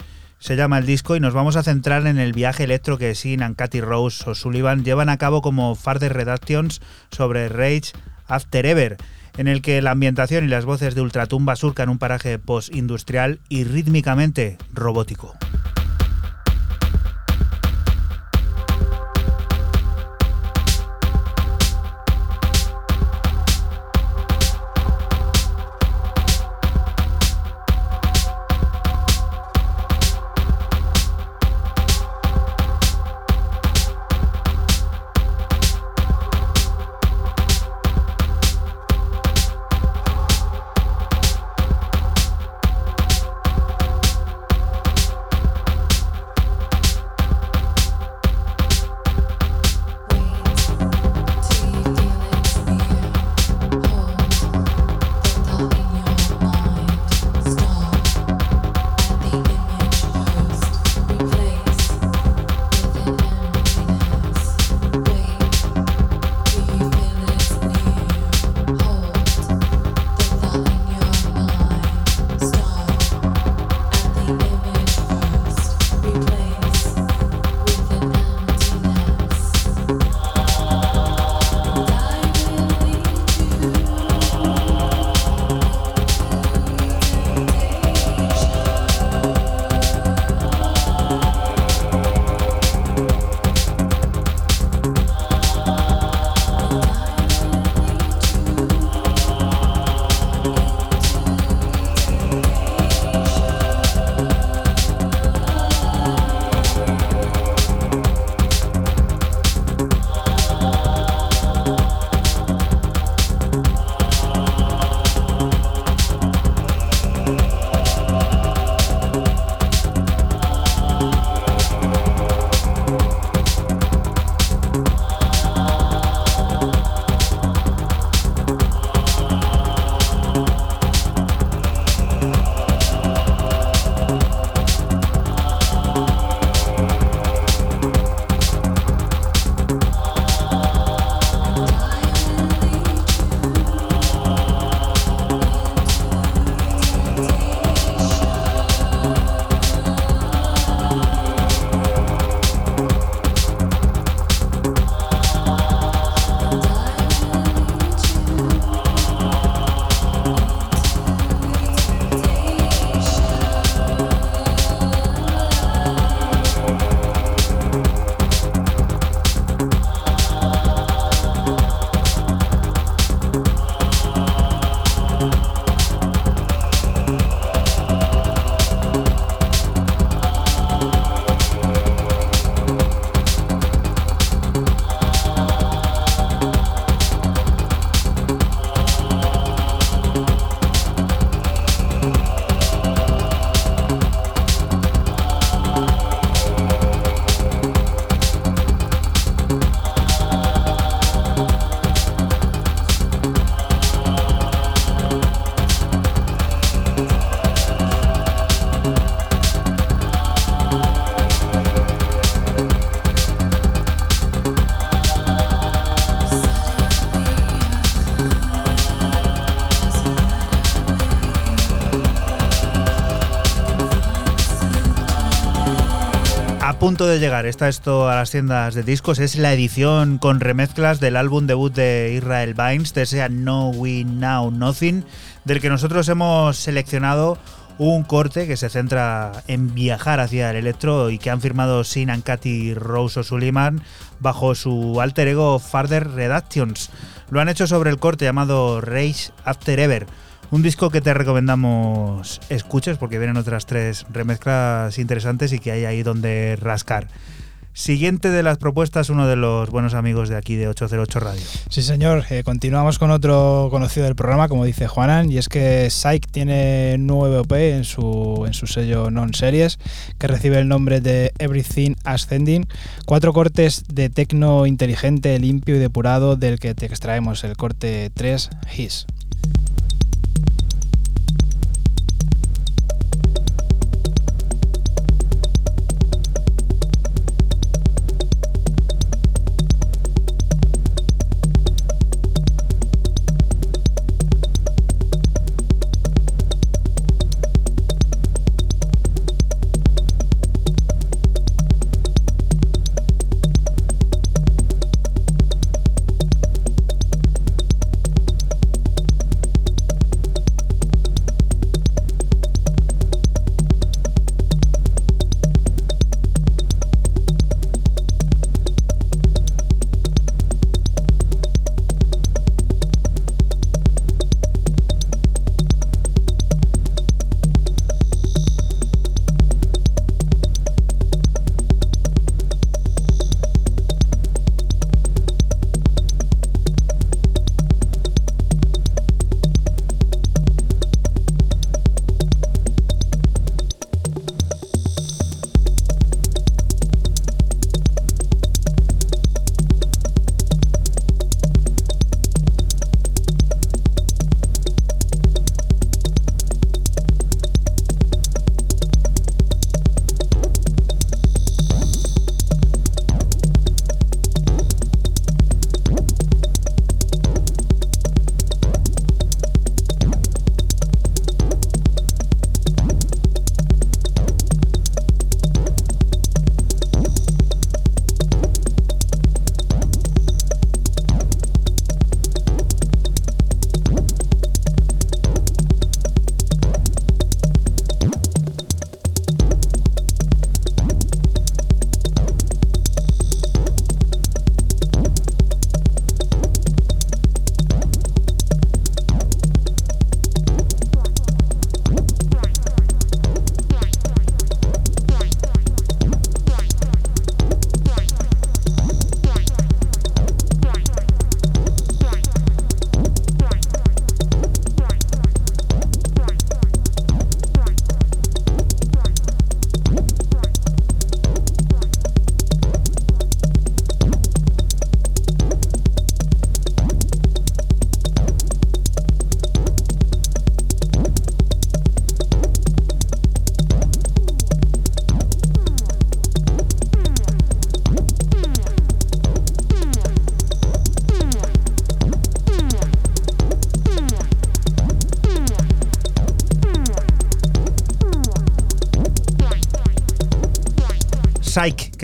se llama el disco y nos vamos a centrar en el viaje electro que Sin Katy Rose O'Sullivan llevan a cabo como Farther Redactions sobre Rage After Ever, en el que la ambientación y las voces de Ultratumba surcan un paraje post-industrial y rítmicamente robótico. Punto de llegar, está esto a las tiendas de discos, es la edición con remezclas del álbum debut de Israel Vines, de ese No We Now Nothing, del que nosotros hemos seleccionado un corte que se centra en viajar hacia el electro y que han firmado Sin Katy Rose O'Sullivan bajo su alter ego Farther Redactions. Lo han hecho sobre el corte llamado Rage After Ever. Un disco que te recomendamos escuches porque vienen otras tres remezclas interesantes y que hay ahí donde rascar. Siguiente de las propuestas, uno de los buenos amigos de aquí de 808 Radio. Sí, señor. Eh, continuamos con otro conocido del programa, como dice Juanan, y es que Psych tiene nuevo EP en su, en su sello Non-Series, que recibe el nombre de Everything Ascending. Cuatro cortes de tecno inteligente, limpio y depurado, del que te extraemos el corte 3, His.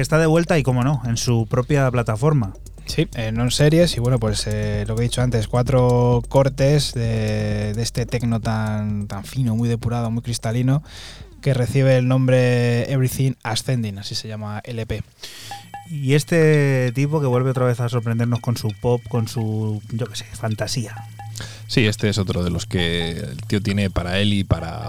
Que está de vuelta y, como no, en su propia plataforma. Sí, en series y bueno, pues eh, lo que he dicho antes, cuatro cortes de, de este tecno tan, tan fino, muy depurado, muy cristalino, que recibe el nombre Everything Ascending, así se llama LP. Y este tipo que vuelve otra vez a sorprendernos con su pop, con su, yo qué sé, fantasía. Sí, este es otro de los que el tío tiene para él y para,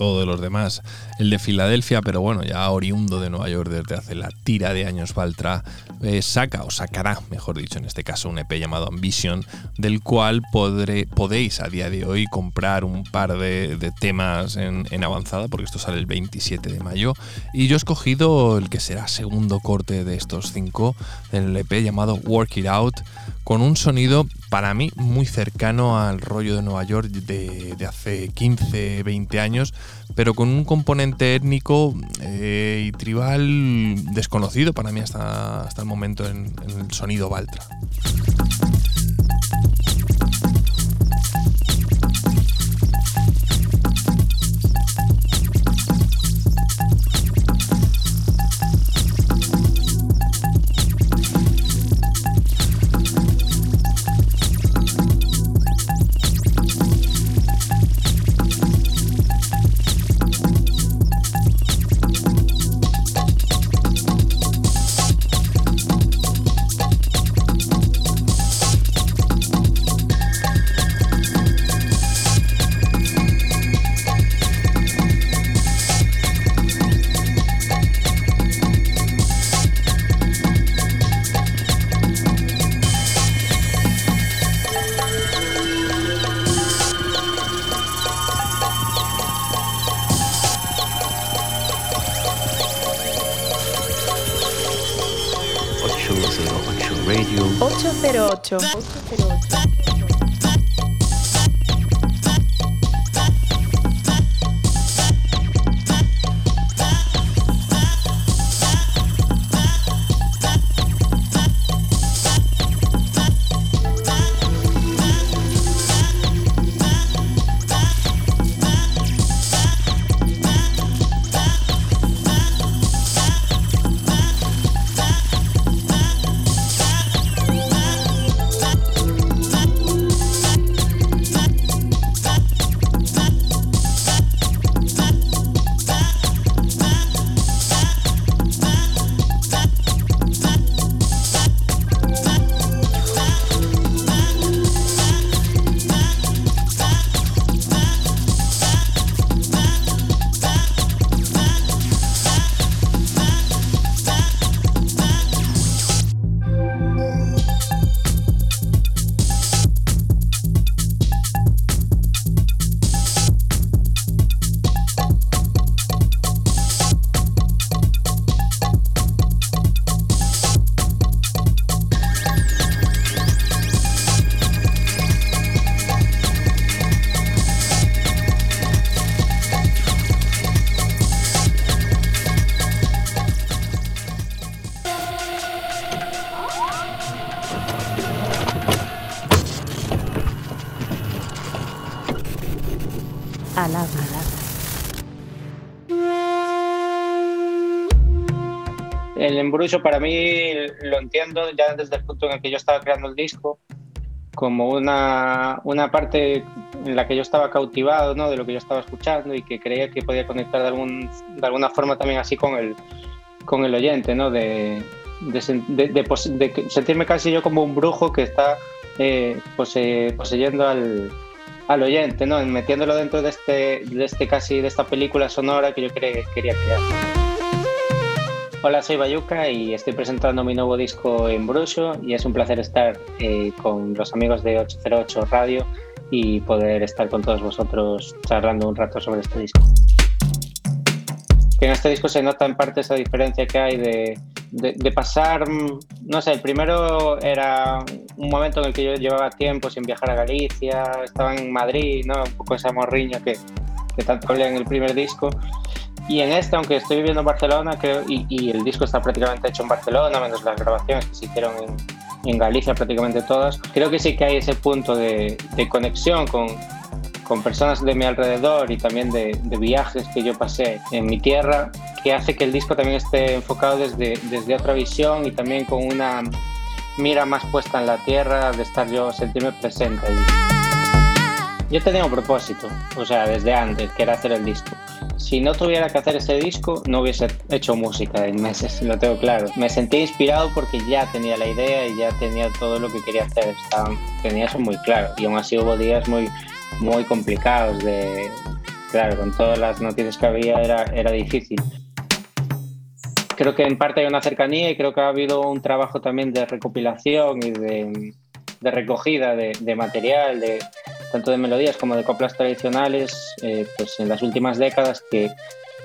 todos los demás. El de Filadelfia, pero bueno, ya oriundo de Nueva York desde hace la tira de años Valtra, eh, saca o sacará, mejor dicho, en este caso un EP llamado Ambition, del cual podéis a día de hoy comprar un par de, temas en, avanzada, porque esto sale el 27 de mayo. Y yo he escogido el que será segundo corte de estos cinco del EP llamado Work It Out, con un sonido para mí muy cercano al rollo de Nueva York de, de hace 15, 20 años, pero con un componente étnico eh, y tribal desconocido para mí hasta, hasta el momento en, en el sonido Valtra. Radio. 808. 808. Embrujo para mí lo entiendo ya desde el punto en el que yo estaba creando el disco como una, una parte en la que yo estaba cautivado ¿no? de lo que yo estaba escuchando y que creía que podía conectar de, algún, de alguna forma también así con el, con el oyente, ¿no? de, de, de- sentirme casi yo como un brujo que está eh, pose- poseyendo al, al oyente, ¿no? metiéndolo dentro de este, de este casi de esta película sonora que yo cre- quería crear. Hola, soy Bayuca y estoy presentando mi nuevo disco en Brujo y es un placer estar eh, con los amigos de 808 Radio y poder estar con todos vosotros charlando un rato sobre este disco. Que en este disco se nota en parte esa diferencia que hay de, de- de pasar, no sé, el primero era un momento en el que yo llevaba tiempo sin viajar a Galicia, estaba en Madrid, ¿no? un poco esa morriña que, que tanto hablé en el primer disco. Y en este, aunque estoy viviendo en Barcelona, creo, y, y el disco está prácticamente hecho en Barcelona, menos las grabaciones que se hicieron en, en Galicia prácticamente todas, creo que sí que hay ese punto de, de conexión con, con personas de mi alrededor y también de, de viajes que yo pasé en mi tierra, que hace que el disco también esté enfocado desde, desde otra visión y también con una mira más puesta en la tierra, de estar yo, sentirme presente allí. Yo tenía un propósito, o sea, desde antes, que era hacer el disco. Si no tuviera que hacer ese disco, no hubiese hecho música en meses, lo tengo claro. Me sentí inspirado porque ya tenía la idea y ya tenía todo lo que quería hacer. Tenía eso muy claro. Y aún así hubo días muy, muy complicados de... Claro, con todas las noticias que había era, era difícil. Creo que en parte hay una cercanía y creo que ha habido un trabajo también de recopilación y de, de recogida de, de material, de, tanto de melodías como de coplas tradicionales, eh, pues en las últimas décadas que,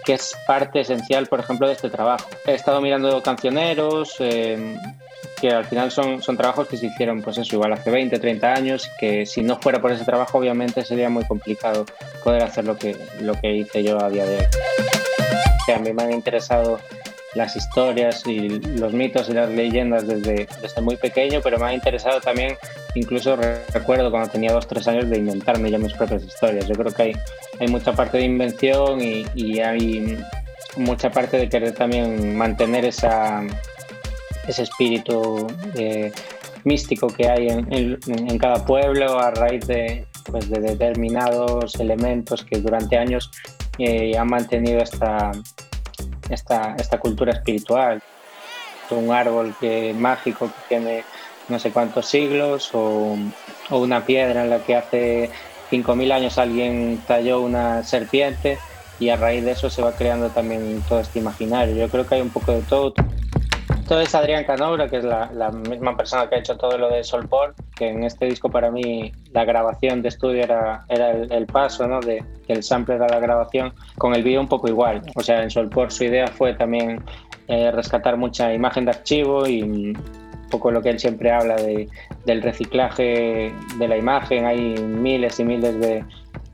que es parte esencial, por ejemplo, de este trabajo. He estado mirando cancioneros, eh, que al final son, son trabajos que se hicieron, pues eso, igual hace 20, 30 años, que si no fuera por ese trabajo, obviamente sería muy complicado poder hacer lo que, lo que hice yo a día de hoy. Que a mí me han interesado las historias y los mitos y las leyendas desde, desde muy pequeño, pero me ha interesado también, incluso re- recuerdo cuando tenía dos, tres años, de inventarme yo mis propias historias. Yo creo que hay, hay mucha parte de invención y, hay mucha parte de querer también mantener esa, ese espíritu eh, místico que hay en, en- en cada pueblo a raíz de, pues, de determinados elementos que durante años eh, han mantenido esta, esta, esta cultura espiritual. Un árbol que, mágico que tiene no sé cuántos siglos o, o una piedra en la que hace 5.000 años alguien talló una serpiente y a raíz de eso se va creando también todo este imaginario. Yo creo que hay un poco de todo. Todo es Adrián Canobra, que es la, la misma persona que ha hecho todo lo de Solpor, que en este disco para mí la grabación de estudio era, era el, el paso, ¿no? De que el sample era la grabación, con el vídeo un poco igual. O sea, en Solpor su idea fue también eh, rescatar mucha imagen de archivo y un poco lo que él siempre habla de, del reciclaje de la imagen. Hay miles y miles de,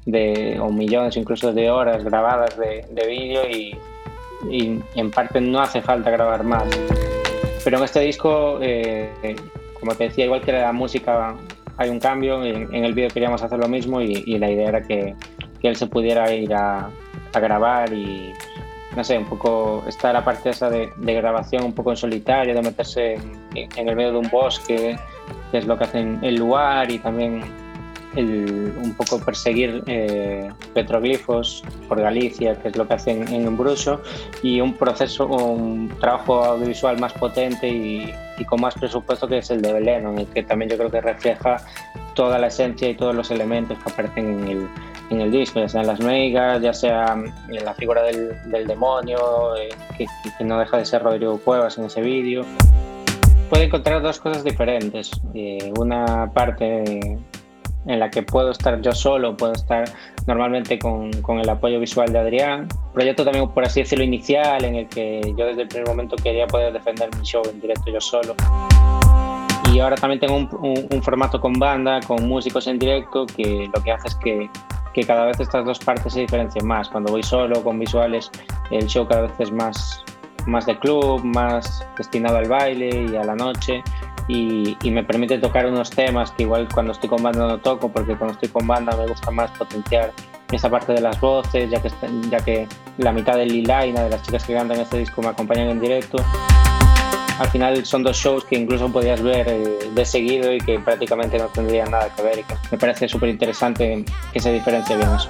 de o millones incluso de horas grabadas de, de vídeo y, y en parte no hace falta grabar más. Pero en este disco, eh, como te decía, igual que la música hay un cambio, en, el vídeo queríamos hacer lo mismo y, la idea era que, él se pudiera ir a, grabar y, no sé, un poco, está la parte esa de, grabación un poco en solitario, de meterse en, el medio de un bosque, que es lo que hace el lugar y también el, un poco perseguir eh, petroglifos por Galicia, que es lo que hacen en, Bruxo, y un proceso, un trabajo audiovisual más potente y, y, con más presupuesto que es el de Belén, en el que también yo creo que refleja toda la esencia y todos los elementos que aparecen en el, en el disco, ya sean las meigas, ya sea en la figura del, del demonio, eh, que, que, no deja de ser Rodrigo Cuevas en ese vídeo. Puede encontrar dos cosas diferentes. Eh, una parte en la que puedo estar yo solo, puedo estar normalmente con, con, el apoyo visual de Adrián. Proyecto también, por así decirlo, inicial, en el que yo desde el primer momento quería poder defender mi show en directo yo solo. Y ahora también tengo un, un, un formato con banda, con músicos en directo, que lo que hace es que, que cada vez estas dos partes se diferencian más. Cuando voy solo, con visuales, el show cada vez es más, más de club, más destinado al baile y a la noche. Y, y, me permite tocar unos temas que igual cuando estoy con banda no toco porque cuando estoy con banda me gusta más potenciar esa parte de las voces ya que, ya que la mitad del Lilaina de las chicas que cantan este disco me acompañan en directo. Al final son dos shows que incluso podías ver eh, de seguido y que prácticamente no tendrían nada que ver y que me parece súper interesante que se diferencie bien eso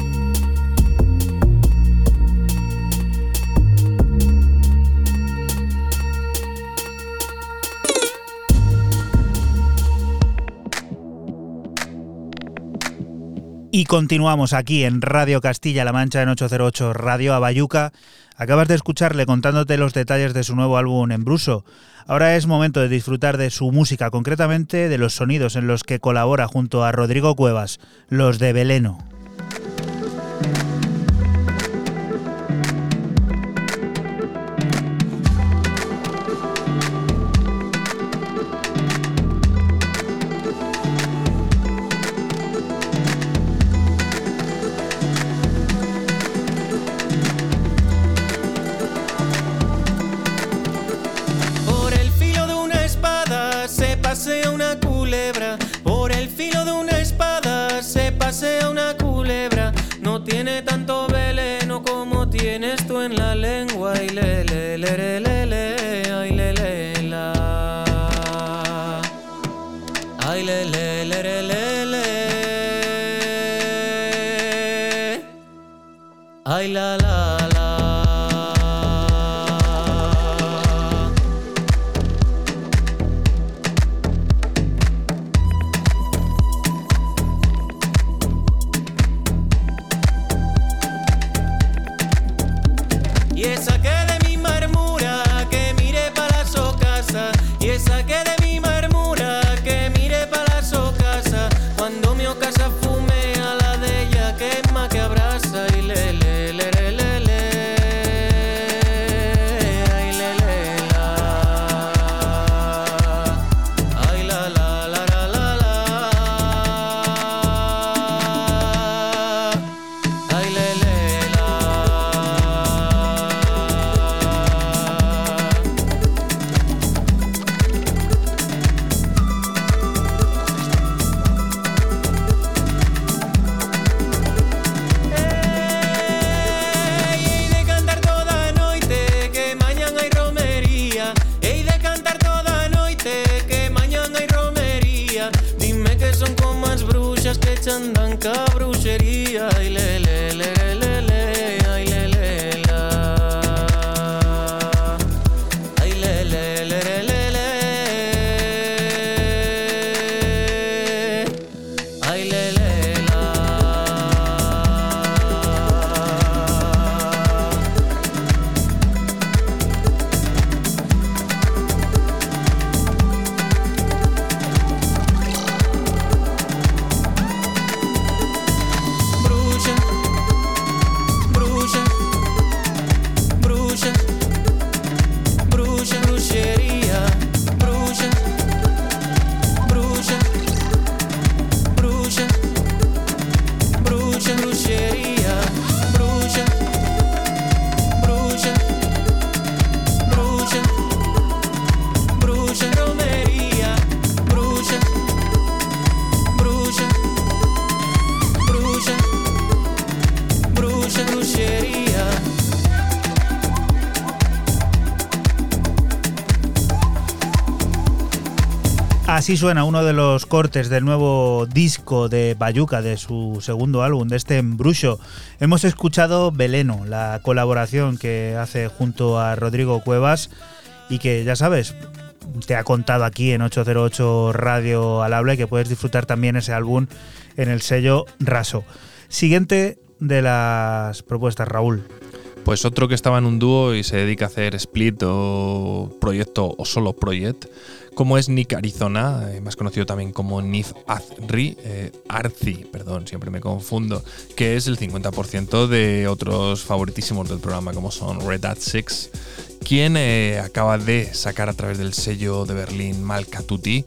Y continuamos aquí en Radio Castilla-La Mancha en 808 Radio Abayuca. Acabas de escucharle contándote los detalles de su nuevo álbum en bruso. Ahora es momento de disfrutar de su música, concretamente de los sonidos en los que colabora junto a Rodrigo Cuevas, los de Beleno. Así suena uno de los cortes del nuevo disco de Bayuca, de su segundo álbum, de este Embrucho. Hemos escuchado Veleno, la colaboración que hace junto a Rodrigo Cuevas y que ya sabes, te ha contado aquí en 808 Radio al habla y que puedes disfrutar también ese álbum en el sello Raso. Siguiente de las propuestas, Raúl. Pues otro que estaba en un dúo y se dedica a hacer split o proyecto o solo project, como es Nick Arizona, eh, más conocido también como Nif Azri, eh, Arzi, perdón, siempre me confundo, que es el 50% de otros favoritísimos del programa como son Red Hat 6, quien eh, acaba de sacar a través del sello de Berlín Malcatuti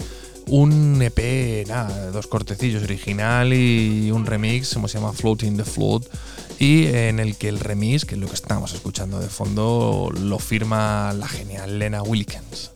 un EP, nada, dos cortecillos original y un remix, como se llama Floating the Float, y en el que el remix, que es lo que estamos escuchando de fondo, lo firma la genial Lena Wilkins.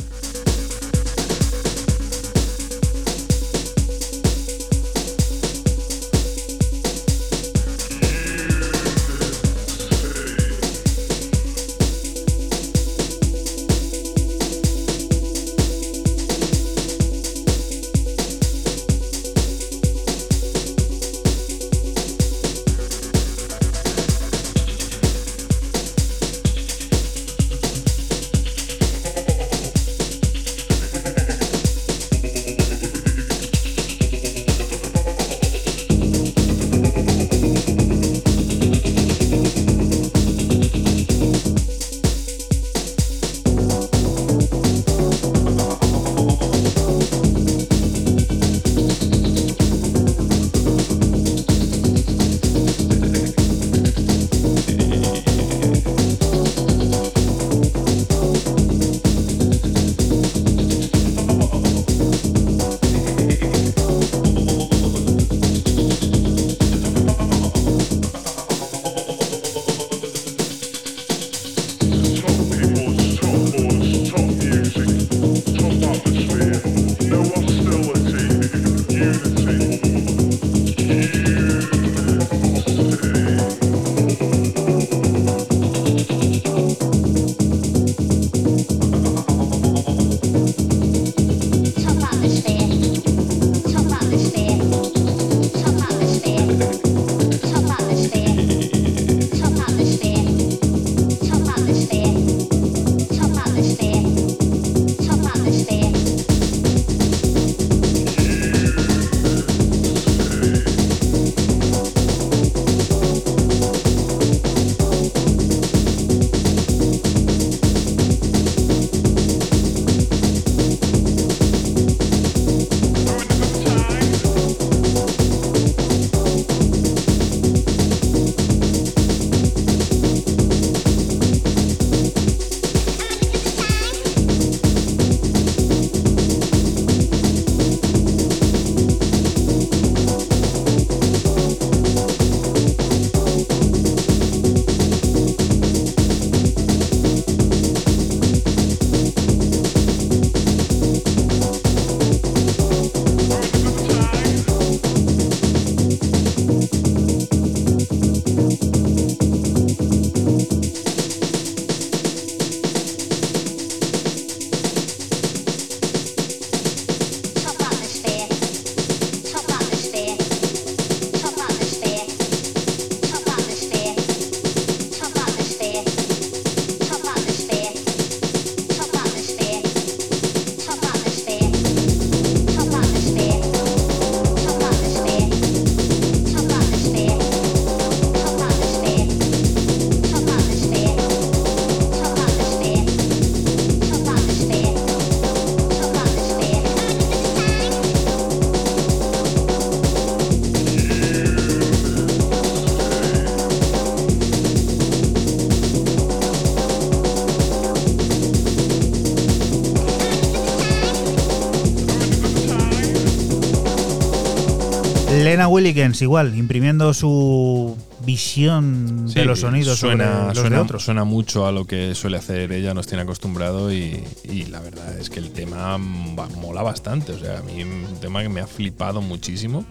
Willikens igual, imprimiendo su visión de los sonidos suena, sobre los suena, de otros. suena mucho a lo que suele hacer ella, nos tiene acostumbrado y, y la verdad es que el tema va- mola bastante. O sea, a mí un tema que me ha flipado muchísimo.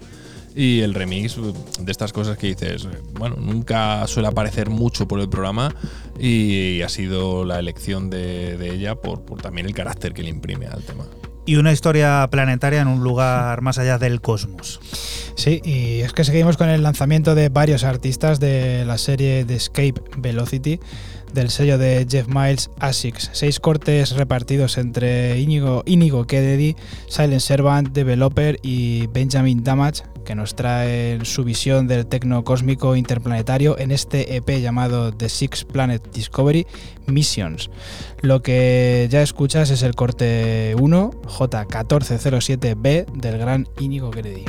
Y el remix de estas cosas que dices, bueno, nunca suele aparecer mucho por el programa y ha sido la elección de, de ella por, por también el carácter que le imprime al tema. y una historia planetaria en un lugar más allá del cosmos. Sí, y es que seguimos con el lanzamiento de varios artistas de la serie de Escape Velocity del sello de Jeff Miles ASICS. Seis cortes repartidos entre Inigo, Inigo Kennedy, Silent Servant, Developer y Benjamin Damage, que nos traen su visión del tecno cósmico interplanetario en este EP llamado The Six Planet Discovery Missions. Lo que ya escuchas es el corte 1, J1407B del gran Inigo Kennedy.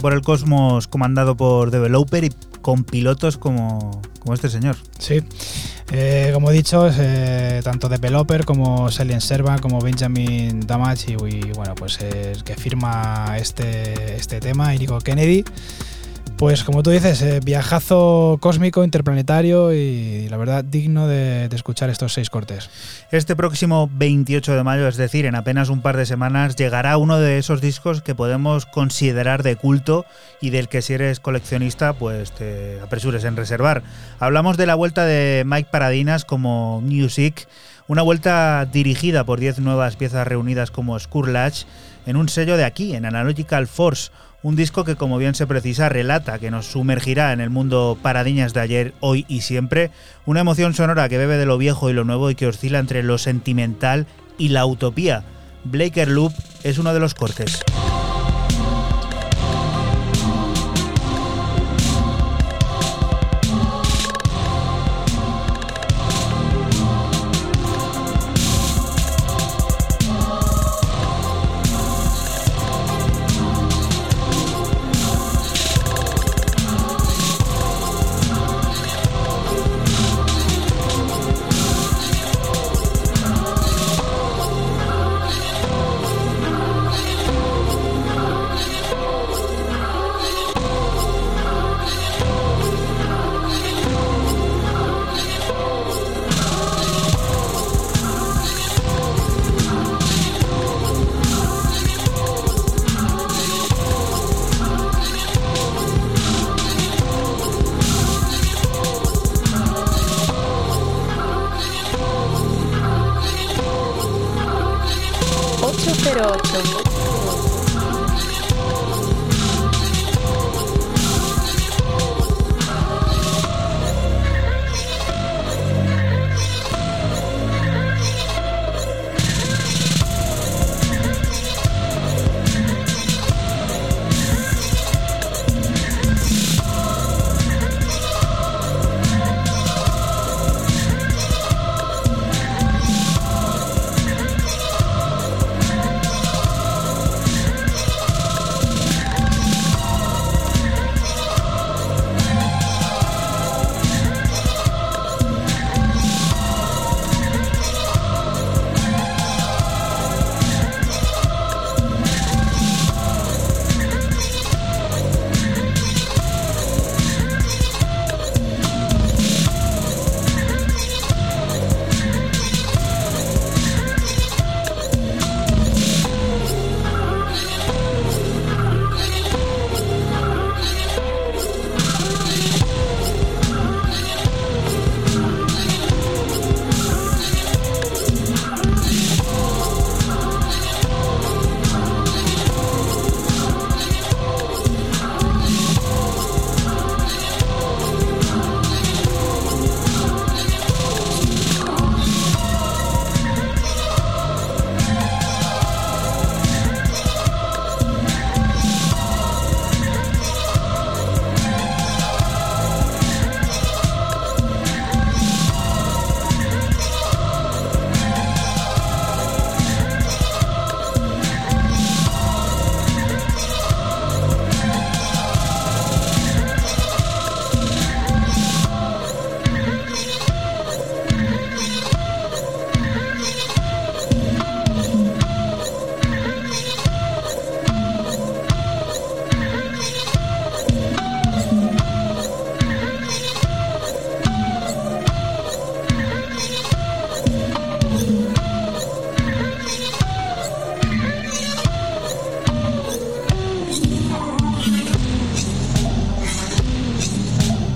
Por el cosmos comandado por developer y con pilotos como, como este señor. Sí. Eh, como he dicho, eh, tanto Developer como Silent Serva, como Benjamin Damage y, y bueno, pues que firma este, este tema, Inigo Kennedy. Pues como tú dices, eh, viajazo cósmico, interplanetario y la verdad digno de, escuchar estos seis cortes. Este próximo 28 de mayo, es decir, en apenas un par de semanas, llegará uno de esos discos que podemos considerar de culto y del que si eres coleccionista, pues te apresures en reservar. Hablamos de la vuelta de Mike Paradinas como Music, una vuelta dirigida por 10 nuevas piezas reunidas como Skurlatch en un sello de aquí, en Analogical Force un disco que, como bien se precisa, relata que nos sumergirá en el mundo paradiñas de ayer, hoy y siempre. Una emoción sonora que bebe de lo viejo y lo nuevo y que oscila entre lo sentimental y la utopía. Blaker Loop es uno de los cortes.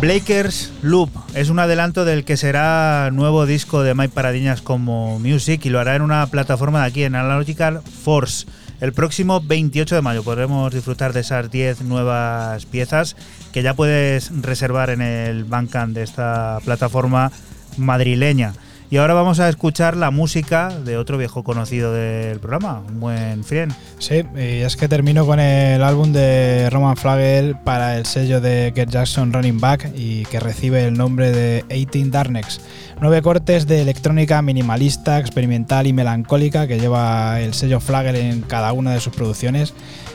Blakers Loop es un adelanto del que será nuevo disco de Mike Paradiñas como Music y lo hará en una plataforma de aquí, en Analogical Force. El próximo 28 de mayo podremos disfrutar de esas 10 nuevas piezas que ya puedes reservar en el Bandcamp de esta plataforma madrileña. Y ahora vamos a escuchar la música de otro viejo conocido del programa, un buen Frien. Sí, es que termino con el álbum de Roman Flagel para el sello de Get Jackson Running Back y que recibe el nombre de 18 Darnex. Nueve cortes de electrónica minimalista, experimental y melancólica que lleva el sello Flagel en cada una de sus producciones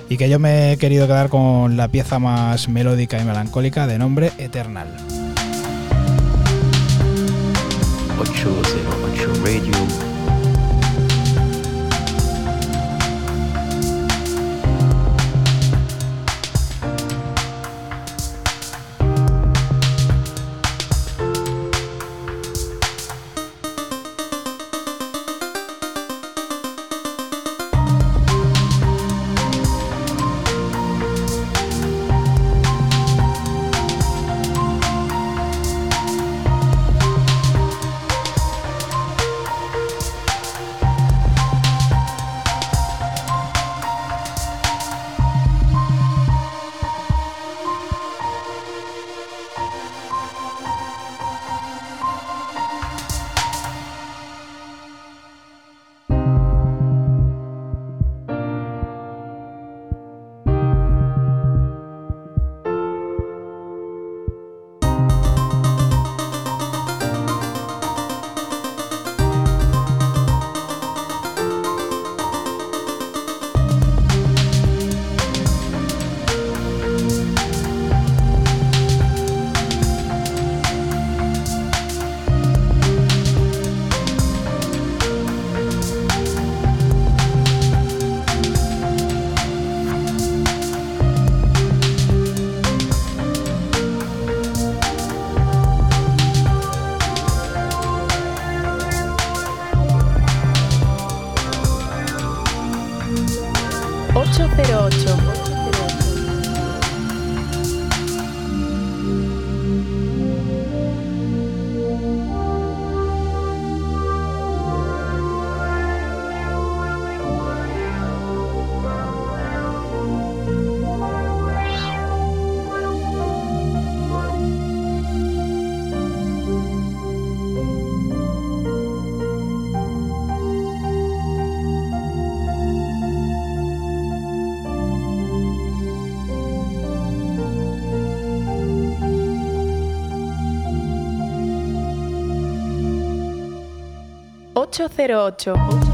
y que yo me he querido quedar con la pieza más melódica y melancólica de nombre Eternal. 808 Radio. Ocho 808.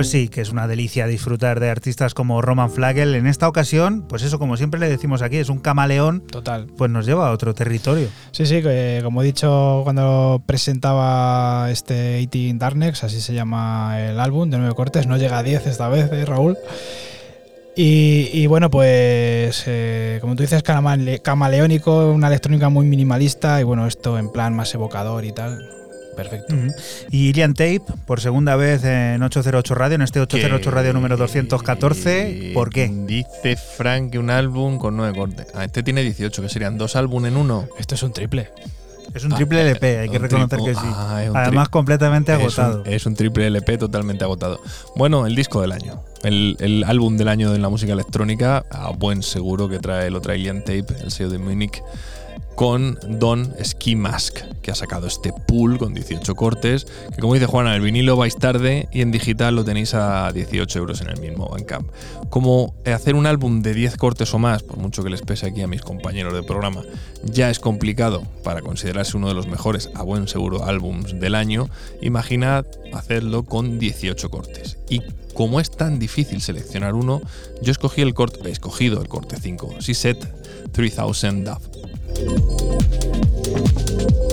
Pues sí, que es una delicia disfrutar de artistas como Roman Flagel. En esta ocasión, pues eso, como siempre le decimos aquí, es un camaleón. Total. Pues nos lleva a otro territorio. Sí, sí, que, como he dicho cuando presentaba este 18 Darknex, así se llama el álbum de nueve cortes, no llega a 10 esta vez, ¿eh, Raúl. Y, y bueno, pues eh, como tú dices, camale- camaleónico, una electrónica muy minimalista y bueno, esto en plan más evocador y tal. Perfecto. Y Ilian Tape, por segunda vez en 808 Radio, en este 808 Radio número 214. ¿Por qué? Dice Frank que un álbum con nueve cortes. Ah, este tiene 18, que serían dos álbumes en uno. Esto es un triple. Es un triple LP, hay que reconocer que sí. Ah, es un Además, tri- completamente es un- agotado. Es un, triple LP totalmente agotado. Bueno, el disco del año. El, el álbum del año de la música electrónica, a buen seguro que trae lo trae Ilian Tape, el sello de Munich, con Don Ski Mask, que ha sacado este pool con 18 cortes, que como dice Juana, el vinilo vais tarde y en digital lo tenéis a 18 euros en el mismo Bandcamp. Como hacer un álbum de 10 cortes o más, por mucho que les pese aquí a mis compañeros de programa, ya es complicado para considerarse uno de los mejores, a buen seguro, álbums del año, imaginad hacerlo con 18 cortes. Y como es tan difícil seleccionar uno, yo escogí el corte, he escogido el corte 5, Set 3000 Dove. Thank you.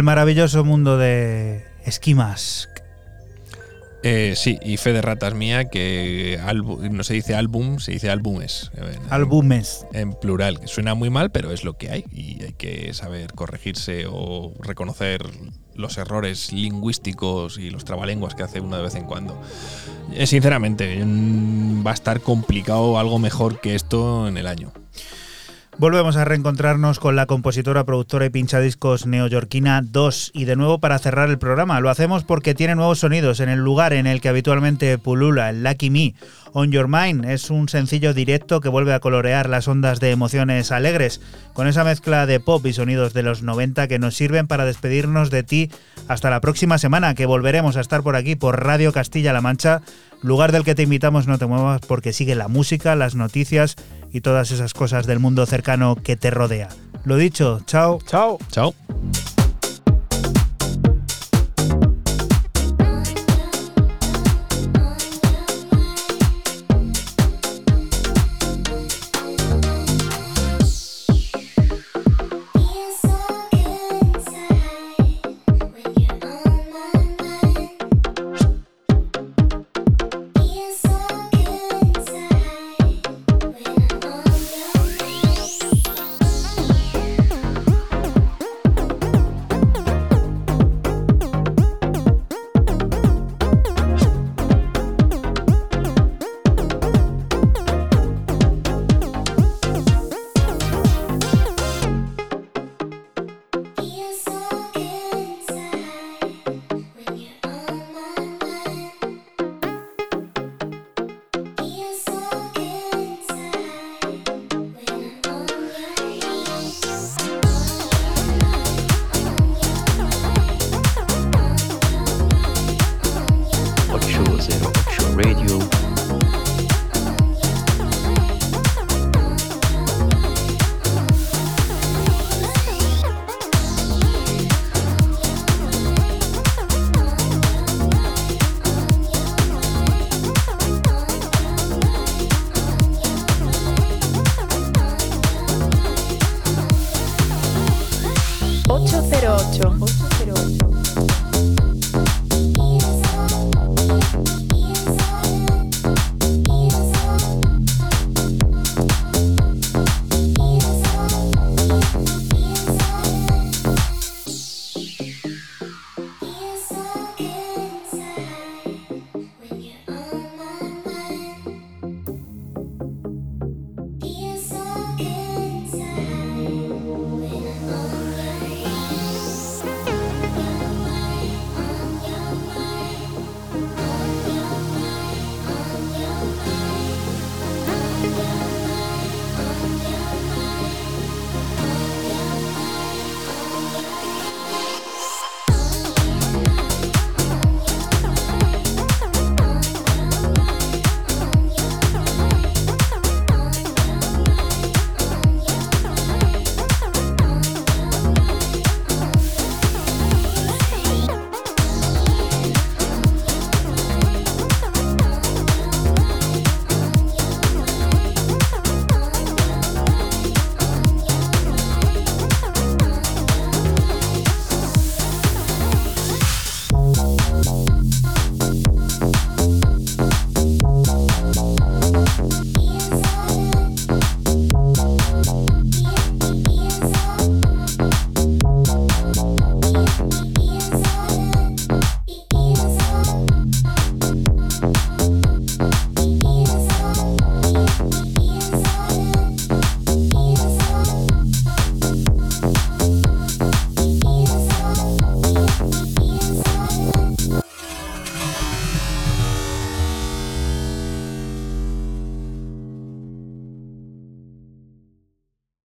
El maravilloso mundo de esquimas. Eh, sí, y fe de ratas mía que no se dice álbum, se dice álbumes. Álbumes. En, plural, que suena muy mal, pero es lo que hay y hay que saber corregirse o reconocer los errores lingüísticos y los trabalenguas que hace uno de vez en cuando. Eh, sinceramente, mm, va a estar complicado algo mejor que esto en el año. Volvemos a reencontrarnos con la compositora, productora y pinchadiscos neoyorquina 2 y de nuevo para cerrar el programa. Lo hacemos porque tiene nuevos sonidos en el lugar en el que habitualmente pulula, Lucky Me. On Your Mind es un sencillo directo que vuelve a colorear las ondas de emociones alegres, con esa mezcla de pop y sonidos de los 90 que nos sirven para despedirnos de ti hasta la próxima semana, que volveremos a estar por aquí por Radio Castilla-La Mancha, lugar del que te invitamos no te muevas porque sigue la música, las noticias y todas esas cosas del mundo cercano que te rodea. Lo dicho, chao. Chao. Chao.